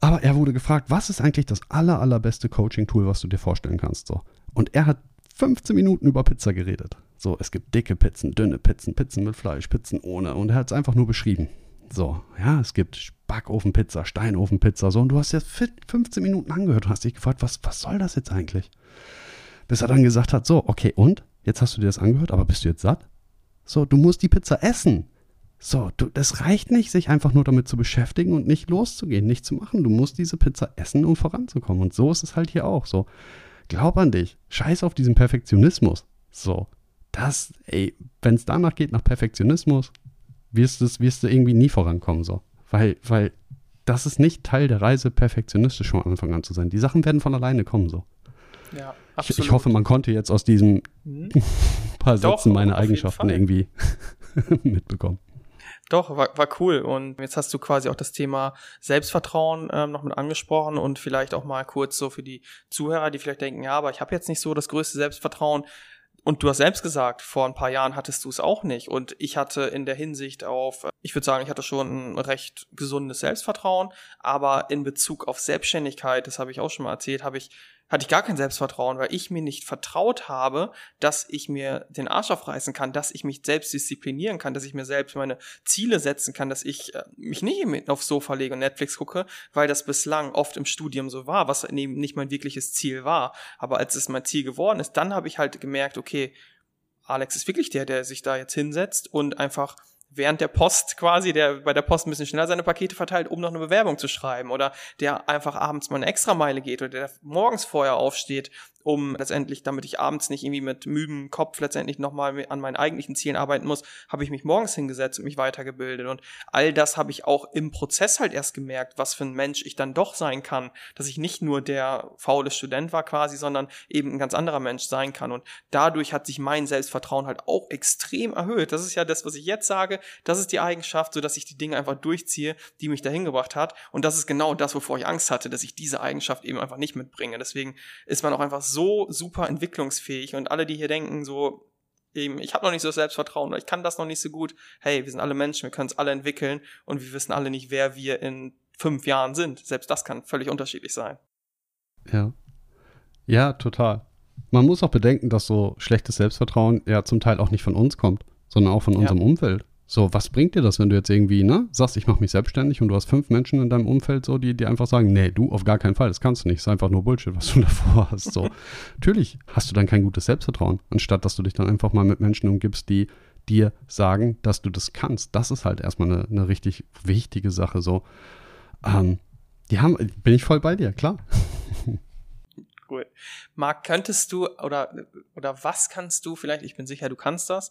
Aber er wurde gefragt, was ist eigentlich das aller, allerbeste Coaching-Tool, was du dir vorstellen kannst? So. Und er hat 15 Minuten über Pizza geredet. So, es gibt dicke Pizzen, dünne Pizzen, Pizzen mit Fleisch, Pizzen ohne. Und er hat es einfach nur beschrieben. So, ja, es gibt Backofenpizza, Steinofenpizza, so. Und du hast jetzt 15 Minuten angehört und hast dich gefragt, was, was soll das jetzt eigentlich? Bis er dann gesagt hat, so, okay, und? Jetzt hast du dir das angehört, aber bist du jetzt satt? So, du musst die Pizza essen. So, du, das reicht nicht, sich einfach nur damit zu beschäftigen und nicht loszugehen, nicht zu machen. Du musst diese Pizza essen, um voranzukommen. Und so ist es halt hier auch. So, glaub an dich. Scheiß auf diesen Perfektionismus. So, das, ey, wenn es danach geht, nach Perfektionismus, wirst, es, wirst du irgendwie nie vorankommen. So, weil, weil das ist nicht Teil der Reise, perfektionistisch von Anfang an zu sein. Die Sachen werden von alleine kommen. So. Ja, absolut. Ich, ich hoffe, man konnte jetzt aus diesen hm? paar Doch, Sätzen meine Eigenschaften irgendwie mitbekommen. Doch, war, war cool. Und jetzt hast du quasi auch das Thema Selbstvertrauen ähm, noch mit angesprochen und vielleicht auch mal kurz so für die Zuhörer, die vielleicht denken, ja, aber ich habe jetzt nicht so das größte Selbstvertrauen. Und du hast selbst gesagt, vor ein paar Jahren hattest du es auch nicht. Und ich hatte in der Hinsicht auf, ich würde sagen, ich hatte schon ein recht gesundes Selbstvertrauen, aber in Bezug auf Selbstständigkeit, das habe ich auch schon mal erzählt, habe ich hatte ich gar kein Selbstvertrauen, weil ich mir nicht vertraut habe, dass ich mir den Arsch aufreißen kann, dass ich mich selbst disziplinieren kann, dass ich mir selbst meine Ziele setzen kann, dass ich äh, mich nicht aufs Sofa lege und Netflix gucke, weil das bislang oft im Studium so war, was nicht mein wirkliches Ziel war. Aber als es mein Ziel geworden ist, dann habe ich halt gemerkt, okay, Alex ist wirklich der, der sich da jetzt hinsetzt und einfach während der Post quasi, der bei der Post ein bisschen schneller seine Pakete verteilt, um noch eine Bewerbung zu schreiben oder der einfach abends mal eine Extrameile geht oder der morgens vorher aufsteht um letztendlich, damit ich abends nicht irgendwie mit müdem Kopf letztendlich nochmal an meinen eigentlichen Zielen arbeiten muss, habe ich mich morgens hingesetzt und mich weitergebildet. Und all das habe ich auch im Prozess halt erst gemerkt, was für ein Mensch ich dann doch sein kann, dass ich nicht nur der faule Student war quasi, sondern eben ein ganz anderer Mensch sein kann. Und dadurch hat sich mein Selbstvertrauen halt auch extrem erhöht. Das ist ja das, was ich jetzt sage. Das ist die Eigenschaft, so dass ich die Dinge einfach durchziehe, die mich dahin gebracht hat. Und das ist genau das, wovor ich Angst hatte, dass ich diese Eigenschaft eben einfach nicht mitbringe. Deswegen ist man auch einfach so super entwicklungsfähig und alle, die hier denken, so, eben, ich habe noch nicht so das Selbstvertrauen oder ich kann das noch nicht so gut, hey, wir sind alle Menschen, wir können es alle entwickeln und wir wissen alle nicht, wer wir in fünf Jahren sind. Selbst das kann völlig unterschiedlich sein. Ja. Ja, total. Man muss auch bedenken, dass so schlechtes Selbstvertrauen ja zum Teil auch nicht von uns kommt, sondern auch von ja. unserem Umfeld. So, was bringt dir das, wenn du jetzt irgendwie, ne, sagst, ich mache mich selbstständig und du hast fünf Menschen in deinem Umfeld, so, die, die einfach sagen, nee, du, auf gar keinen Fall, das kannst du nicht, ist einfach nur Bullshit, was du davor hast. So, natürlich hast du dann kein gutes Selbstvertrauen, anstatt dass du dich dann einfach mal mit Menschen umgibst, die dir sagen, dass du das kannst. Das ist halt erstmal eine, eine richtig wichtige Sache, so. Ähm, die haben, bin ich voll bei dir, klar. Cool. Marc, könntest du oder, oder was kannst du vielleicht, ich bin sicher, du kannst das,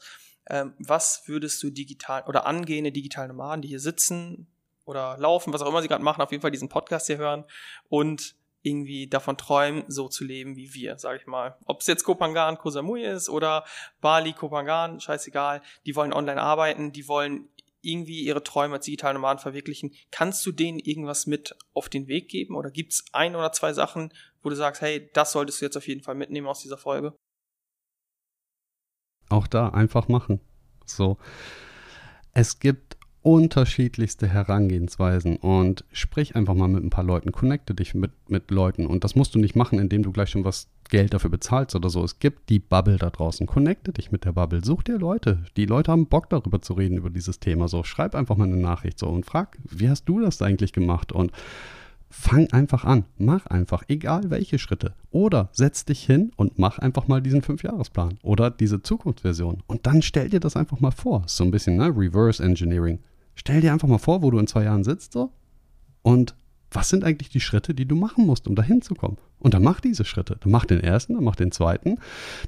ähm, was würdest du digital oder angehende digitale Nomaden, die hier sitzen oder laufen, was auch immer sie gerade machen, auf jeden Fall diesen Podcast hier hören und irgendwie davon träumen, so zu leben wie wir, sage ich mal. Ob es jetzt Kopangan, Koh ist oder Bali, Kopangan, scheißegal, die wollen online arbeiten, die wollen irgendwie ihre Träume als digitale Nomaden verwirklichen. Kannst du denen irgendwas mit auf den Weg geben oder gibt es ein oder zwei Sachen, wo du sagst, hey, das solltest du jetzt auf jeden Fall mitnehmen aus dieser Folge? Auch da einfach machen. So. Es gibt unterschiedlichste Herangehensweisen und sprich einfach mal mit ein paar Leuten, connecte dich mit, mit Leuten und das musst du nicht machen, indem du gleich schon was Geld dafür bezahlst oder so. Es gibt die Bubble da draußen, connecte dich mit der Bubble, such dir Leute. Die Leute haben Bock darüber zu reden, über dieses Thema. So, schreib einfach mal eine Nachricht so und frag, wie hast du das eigentlich gemacht und fang einfach an. Mach einfach, egal welche Schritte. Oder setz dich hin und mach einfach mal diesen Fünfjahresplan oder diese Zukunftsversion. Und dann stell dir das einfach mal vor. So ein bisschen, ne? Reverse Engineering. Stell dir einfach mal vor, wo du in zwei Jahren sitzt so. Und was sind eigentlich die Schritte, die du machen musst, um dahin zu kommen? Und dann mach diese Schritte. Dann mach den ersten, dann mach den zweiten.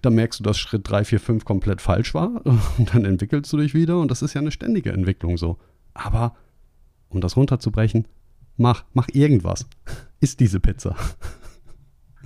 Dann merkst du, dass Schritt 3, 4, 5 komplett falsch war. Und dann entwickelst du dich wieder. Und das ist ja eine ständige Entwicklung so. Aber um das runterzubrechen, mach, mach irgendwas. Ist diese Pizza.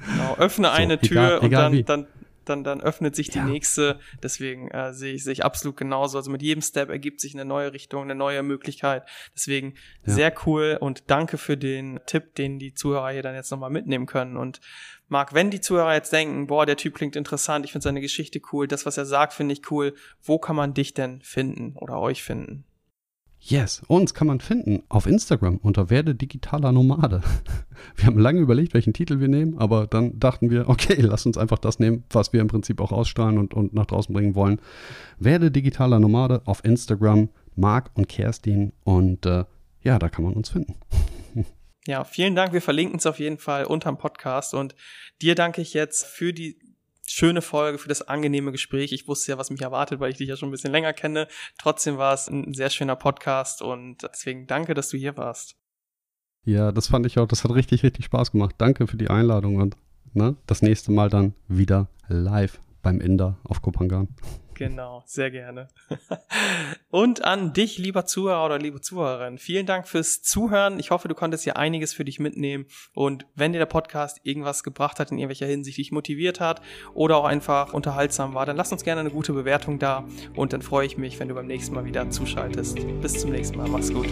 Genau, öffne so, eine Tür egal, egal und dann, dann, dann, dann öffnet sich die ja. nächste. Deswegen äh, sehe ich, sehe ich absolut genauso. Also mit jedem Step ergibt sich eine neue Richtung, eine neue Möglichkeit. Deswegen ja. sehr cool und danke für den Tipp, den die Zuhörer hier dann jetzt nochmal mitnehmen können. Und Marc, wenn die Zuhörer jetzt denken, boah, der Typ klingt interessant, ich finde seine Geschichte cool, das, was er sagt, finde ich cool, wo kann man dich denn finden oder euch finden? Yes, uns kann man finden auf Instagram unter werde digitaler Nomade. Wir haben lange überlegt, welchen Titel wir nehmen, aber dann dachten wir, okay, lass uns einfach das nehmen, was wir im Prinzip auch ausstrahlen und, und nach draußen bringen wollen. Werde digitaler Nomade auf Instagram, Marc und Kerstin und äh, ja, da kann man uns finden. Ja, vielen Dank. Wir verlinken es auf jeden Fall unterm Podcast und dir danke ich jetzt für die schöne Folge, für das angenehme Gespräch. Ich wusste ja, was mich erwartet, weil ich dich ja schon ein bisschen länger kenne. Trotzdem war es ein sehr schöner Podcast und deswegen danke, dass du hier warst. Ja, das fand ich auch. Das hat richtig, richtig Spaß gemacht. Danke für die Einladung und ne, das nächste Mal dann wieder live beim Inder auf Kopangan. Genau, sehr gerne. Und an dich, lieber Zuhörer oder liebe Zuhörerin, vielen Dank fürs Zuhören. Ich hoffe, du konntest hier einiges für dich mitnehmen. Und wenn dir der Podcast irgendwas gebracht hat, in irgendwelcher Hinsicht dich motiviert hat oder auch einfach unterhaltsam war, dann lass uns gerne eine gute Bewertung da. Und dann freue ich mich, wenn du beim nächsten Mal wieder zuschaltest. Bis zum nächsten Mal. Mach's gut.